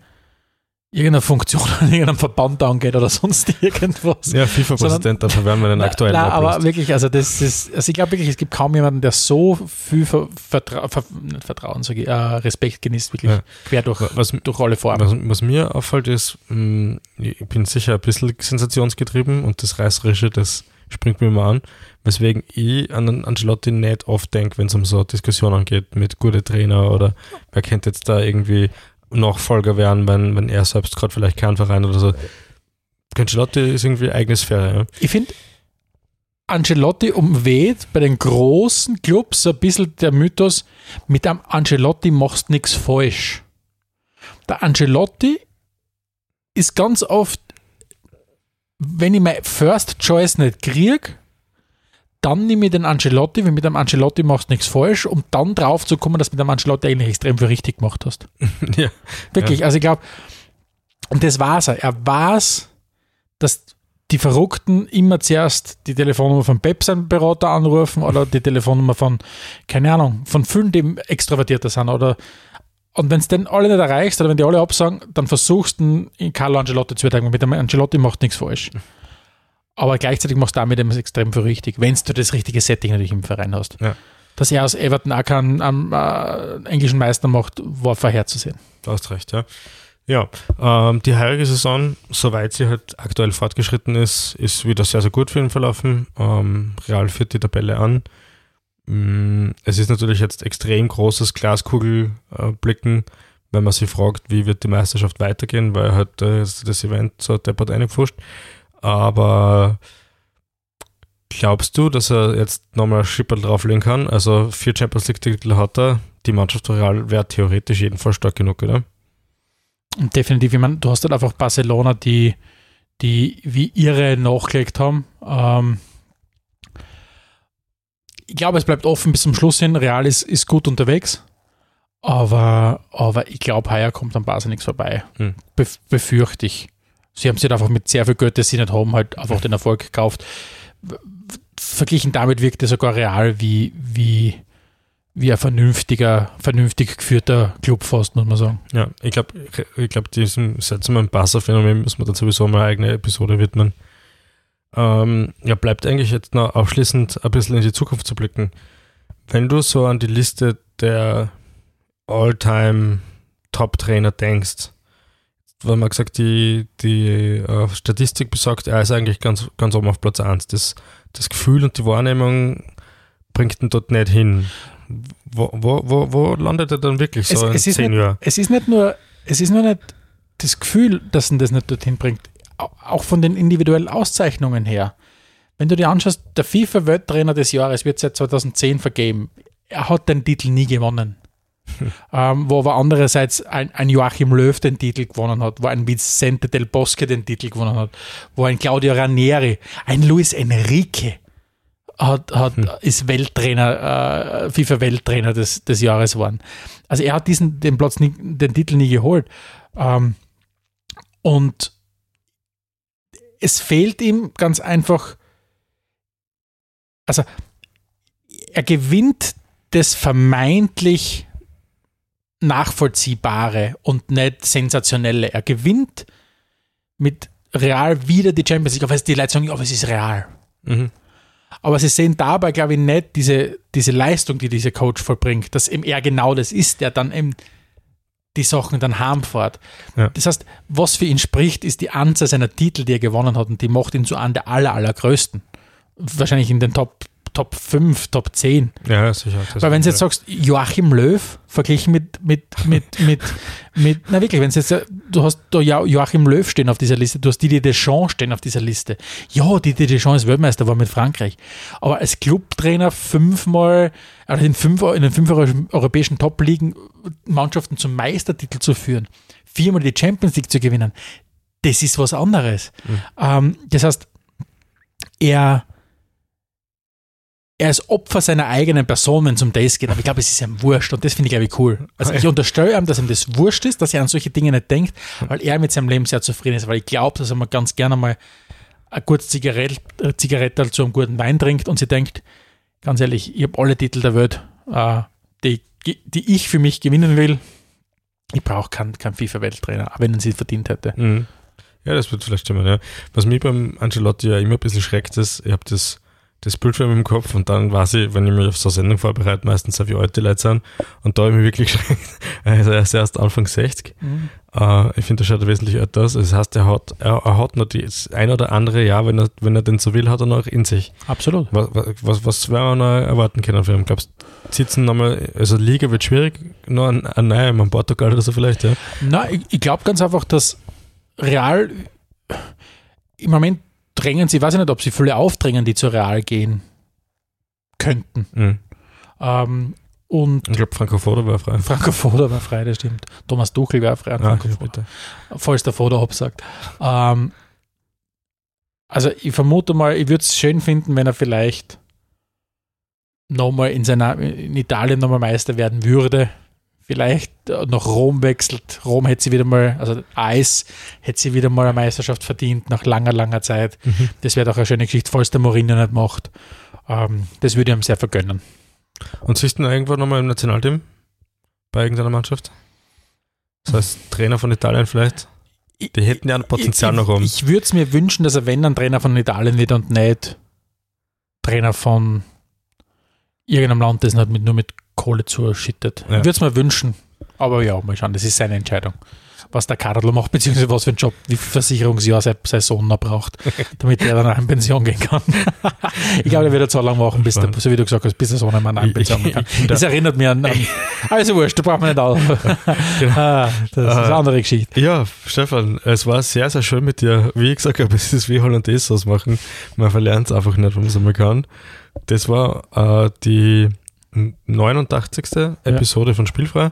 Speaker 3: irgendeine Funktion an irgendeinem Verband angeht oder sonst irgendwas.
Speaker 2: Ja, FIFA-Präsident, dafür werden wir den
Speaker 3: Na-
Speaker 2: aktuellen
Speaker 3: na, aber
Speaker 2: ablösen.
Speaker 3: wirklich, also das ist, also ich glaube wirklich, es gibt kaum jemanden, der so viel Ver, Vertra Ver, Vertrauen, sage ich, äh, Respekt genießt, wirklich
Speaker 2: Ja.
Speaker 3: quer durch,
Speaker 2: Was,
Speaker 3: durch alle Formen.
Speaker 2: Was, was mir auffällt, ist, mh, ich bin sicher ein bisschen sensationsgetrieben und das Reißerische, das springt mir immer an, weswegen ich an den Ancelotti nicht oft denke, wenn es um so Diskussionen geht mit gute Trainer oder wer könnte jetzt da irgendwie Nachfolger werden, wenn, wenn er selbst gerade vielleicht keinen Verein oder so. Ancelotti ist irgendwie eigene Sphäre. Ja.
Speaker 3: Ich finde, Ancelotti umweht bei den großen Clubs ein bisschen der Mythos, mit einem Ancelotti machst nichts falsch. Der Ancelotti ist ganz oft, wenn ich mein First Choice nicht kriege, dann nehme ich den Ancelotti, weil mit dem Ancelotti machst du nichts falsch, um dann drauf zu kommen, dass du mit dem Ancelotti eigentlich extrem viel richtig gemacht hast.
Speaker 2: ja.
Speaker 3: Wirklich, also ich glaube, und das war's er. Er weiß, dass die Verrückten immer zuerst die Telefonnummer von Pep, seinem Berater, anrufen oder die Telefonnummer von, keine Ahnung, von vielen, die extrovertierter sind oder Und wenn es dann alle nicht erreichst oder wenn die alle absagen, dann versuchst du in Carlo Ancelotti zu überzeugen. Mit dem Ancelotti macht nichts falsch. Aber gleichzeitig machst du damit eben extrem viel richtig, wenn du das richtige Setting natürlich im Verein hast.
Speaker 2: Ja.
Speaker 3: Dass er aus Everton auch keinen ähm, äh, englischen Meister macht, war vorherzusehen.
Speaker 2: Du hast recht, ja. Ja, ähm, die heurige Saison, soweit sie halt aktuell fortgeschritten ist, ist wieder sehr, sehr gut für ihn verlaufen. Ähm, Real führt die Tabelle an. Mm, Es ist natürlich jetzt extrem großes Glaskugelblicken, wenn man sich fragt, wie wird die Meisterschaft weitergehen, weil halt äh, das Event so deppert eingepfuscht. Aber glaubst du, dass er jetzt nochmal ein Schipperl drauflegen kann? Also vier Champions League-Titel hat er. Die Mannschaft Real wäre theoretisch jedenfalls stark genug, oder?
Speaker 3: Definitiv, ich meine, du hast halt einfach Barcelona, die, die wie ihre nachgelegt haben. Ähm, ich glaube, es bleibt offen bis zum Schluss hin. Real ist, ist gut unterwegs. Aber, aber ich glaube, heuer kommt am Basel nichts vorbei.
Speaker 2: Hm.
Speaker 3: Bef befürchte ich. Sie haben sich halt einfach mit sehr viel Geld, das sie nicht haben, halt einfach den Erfolg gekauft. Verglichen damit wirkt es sogar real wie, wie, wie ein vernünftiger, vernünftig geführter Club fast, muss man sagen.
Speaker 2: Ja, ich glaube, ich glaub, diesem seltsamen Barca-Phänomen müssen wir dann sowieso mal eine eigene Episode widmen. Ähm, ja, bleibt eigentlich jetzt noch abschließend ein bisschen in die Zukunft zu blicken. Wenn du so an die Liste der All-Time Top-Trainer denkst, weil man gesagt, die, die äh, Statistik besagt, er ist eigentlich ganz, ganz oben auf Platz 1. Das, das Gefühl und die Wahrnehmung bringt ihn dort nicht hin. Wo, wo, wo, wo landet er dann wirklich so in
Speaker 3: ist
Speaker 2: zehn Jahren?
Speaker 3: es ist nicht nur, es ist nur nicht das Gefühl, dass ihn das nicht dorthin bringt. Au- Auch von den individuellen Auszeichnungen her. Wenn du dir anschaust, der FIFA-Welttrainer des Jahres wird seit 2010 vergeben. Er hat den Titel nie gewonnen. ähm, wo aber andererseits ein, ein Joachim Löw den Titel gewonnen hat, wo ein Vicente del Bosque den Titel gewonnen hat, wo ein Claudio Ranieri, ein Luis Enrique hat, hat, ist Welttrainer, äh, FIFA-Welttrainer des, des Jahres geworden. Also er hat diesen, den Platz nie, den Titel nie geholt. Ähm, und es fehlt ihm ganz einfach, also er gewinnt das vermeintlich Nachvollziehbare und nicht Sensationelle. Er gewinnt mit Real wieder die Champions League, aber die Leute sagen, aber es ist real.
Speaker 2: Mhm.
Speaker 3: Aber sie sehen dabei, glaube ich, nicht diese, diese Leistung, die dieser Coach vollbringt, dass eben er genau das ist, der dann eben die Sachen dann heimfährt.
Speaker 2: Ja.
Speaker 3: Das heißt, was für ihn spricht, ist die Anzahl seiner Titel, die er gewonnen hat und die macht ihn zu einem der aller, allergrößten. Wahrscheinlich in den Top, Top 5, Top 10.
Speaker 2: Ja, sicher.
Speaker 3: Weil wenn du jetzt sagst, Joachim Löw verglichen mit, mit, mit, mit, mit, na wirklich, wenn du jetzt, du hast da Jo- Joachim Löw stehen auf dieser Liste, du hast Didier Deschamps stehen auf dieser Liste. Ja, Didier Deschamps ist Weltmeister, war mit Frankreich. Aber als Clubtrainer fünfmal, also in, fünf, in den fünf Euro- europäischen Top-Ligen Mannschaften zum Meistertitel zu führen, viermal die Champions League zu gewinnen, das ist was anderes. Ähm, das heißt, er, er ist Opfer seiner eigenen Person, wenn es um das geht. Aber ich glaube, es ist ihm wurscht und das finde ich, glaube ich, cool. Also ich unterstelle ihm, dass ihm das wurscht ist, dass er an solche Dinge nicht denkt, weil er mit seinem Leben sehr zufrieden ist. Weil ich glaube, dass er mal ganz gerne mal ein kurzes Zigarett, äh, Zigarette zu einem guten Wein trinkt und sie denkt, ganz ehrlich, ich habe alle Titel der Welt, äh, die, die ich für mich gewinnen will. Ich brauche keinen kein FIFA-Welttrainer, auch wenn er sie verdient hätte.
Speaker 2: Mhm. Ja, das wird vielleicht stimmen, ja. Was mich beim Ancelotti ja immer ein bisschen schreckt, ist, ich habe das, das Bild vor mir im Kopf und dann weiß ich, wenn ich mich auf so eine Sendung vorbereite, meistens wie alte Leute sind und da habe ich mich wirklich geschreckt. Also er ist erst Anfang 60. Äh, ich finde, er schaut wesentlich älter aus. Das heißt, er hat, er, er hat noch das ein oder andere Jahr, wenn er, wenn er denn so will, hat er noch in sich.
Speaker 3: Absolut.
Speaker 2: Was, was, was werden wir noch erwarten können für ihn? Glaubst sitzen nochmal, also Liga wird schwierig, noch ein, ein neuer in Portugal oder so vielleicht, ja?
Speaker 3: Na, ich, ich glaube ganz einfach, dass Real im Moment drängen sie, weiß ich nicht, ob sie viele aufdrängen, die zu Real gehen könnten.
Speaker 2: Mhm.
Speaker 3: Ähm, und
Speaker 2: Ich glaube, Franco Foda war frei.
Speaker 3: Franco Foda war frei, das stimmt. Thomas Tuchel war frei.
Speaker 2: Ah,
Speaker 3: Franco
Speaker 2: ja, bitte.
Speaker 3: falls der Foda absagt. Ähm, also ich vermute mal, ich würde es schön finden, wenn er vielleicht nochmal in seiner in Italien nochmal Meister werden würde. Vielleicht äh, nach Rom wechselt. Rom hätte sie wieder mal, also Eis hätte sie wieder mal eine Meisterschaft verdient nach langer, langer Zeit.
Speaker 2: Mhm.
Speaker 3: Das wäre doch eine schöne Geschichte, falls der Mourinho nicht macht. Ähm, das würde ich ihm sehr vergönnen.
Speaker 2: Und siehst du ihn irgendwann nochmal im Nationalteam? Bei irgendeiner Mannschaft? So als Trainer von Italien vielleicht. Die hätten ja ein Potenzial
Speaker 3: ich,
Speaker 2: noch um.
Speaker 3: Ich, ich würde es mir wünschen, dass er, wenn dann Trainer von Italien wird und nicht Trainer von irgendeinem Land, das nicht mit, nur mit Kohle zuschüttet.
Speaker 2: Ja.
Speaker 3: Ich würde es mir wünschen. Aber ja, mal schauen, das ist seine Entscheidung. Was der Kadler macht, beziehungsweise was für einen Job, wie viel Versicherungsjahr sein, sein Sohn noch braucht, damit er dann in Pension gehen kann. ich glaube, der wird jetzt so lange machen, bis der, so wie du gesagt hast, bis der Sohn einmal in Pension gehen kann. Das erinnert mich an, an also wurscht, da braucht man nicht auf. ah, das ist eine andere Geschichte.
Speaker 2: Ja, Stefan, es war sehr, sehr schön mit dir. Wie ich gesagt habe, es ist wie Hollandaise ausmachen. Man verlernt es einfach nicht, wenn man es einmal kann. Das war äh, die 89. Episode von Spielfrei.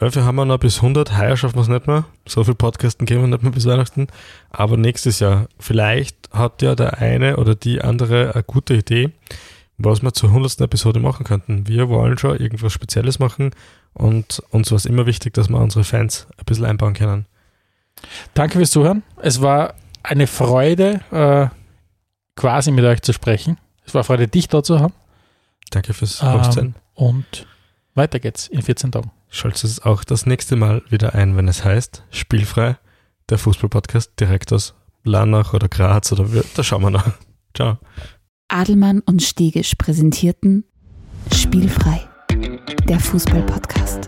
Speaker 2: Öfter haben wir noch bis 100, heuer schaffen wir es nicht mehr. So viel Podcasten gehen wir nicht mehr bis Weihnachten. Aber nächstes Jahr, vielleicht hat ja der eine oder die andere eine gute Idee, was wir zur 100. Episode machen könnten. Wir wollen schon irgendwas Spezielles machen und uns war es immer wichtig, dass wir unsere Fans ein bisschen einbauen können.
Speaker 3: Danke fürs Zuhören. Es war eine Freude, äh, quasi mit euch zu sprechen. Es war eine Freude, dich da zu haben.
Speaker 2: Danke fürs Hostsein.
Speaker 3: Ähm, und weiter geht's in 14 Tagen.
Speaker 2: Schaltet es auch das nächste Mal wieder ein, wenn es heißt Spielfrei, der Fußballpodcast direkt aus Lanach oder Graz oder da schauen wir noch. Ciao.
Speaker 1: Adelmann und Stegisch präsentierten Spielfrei, der Fußballpodcast.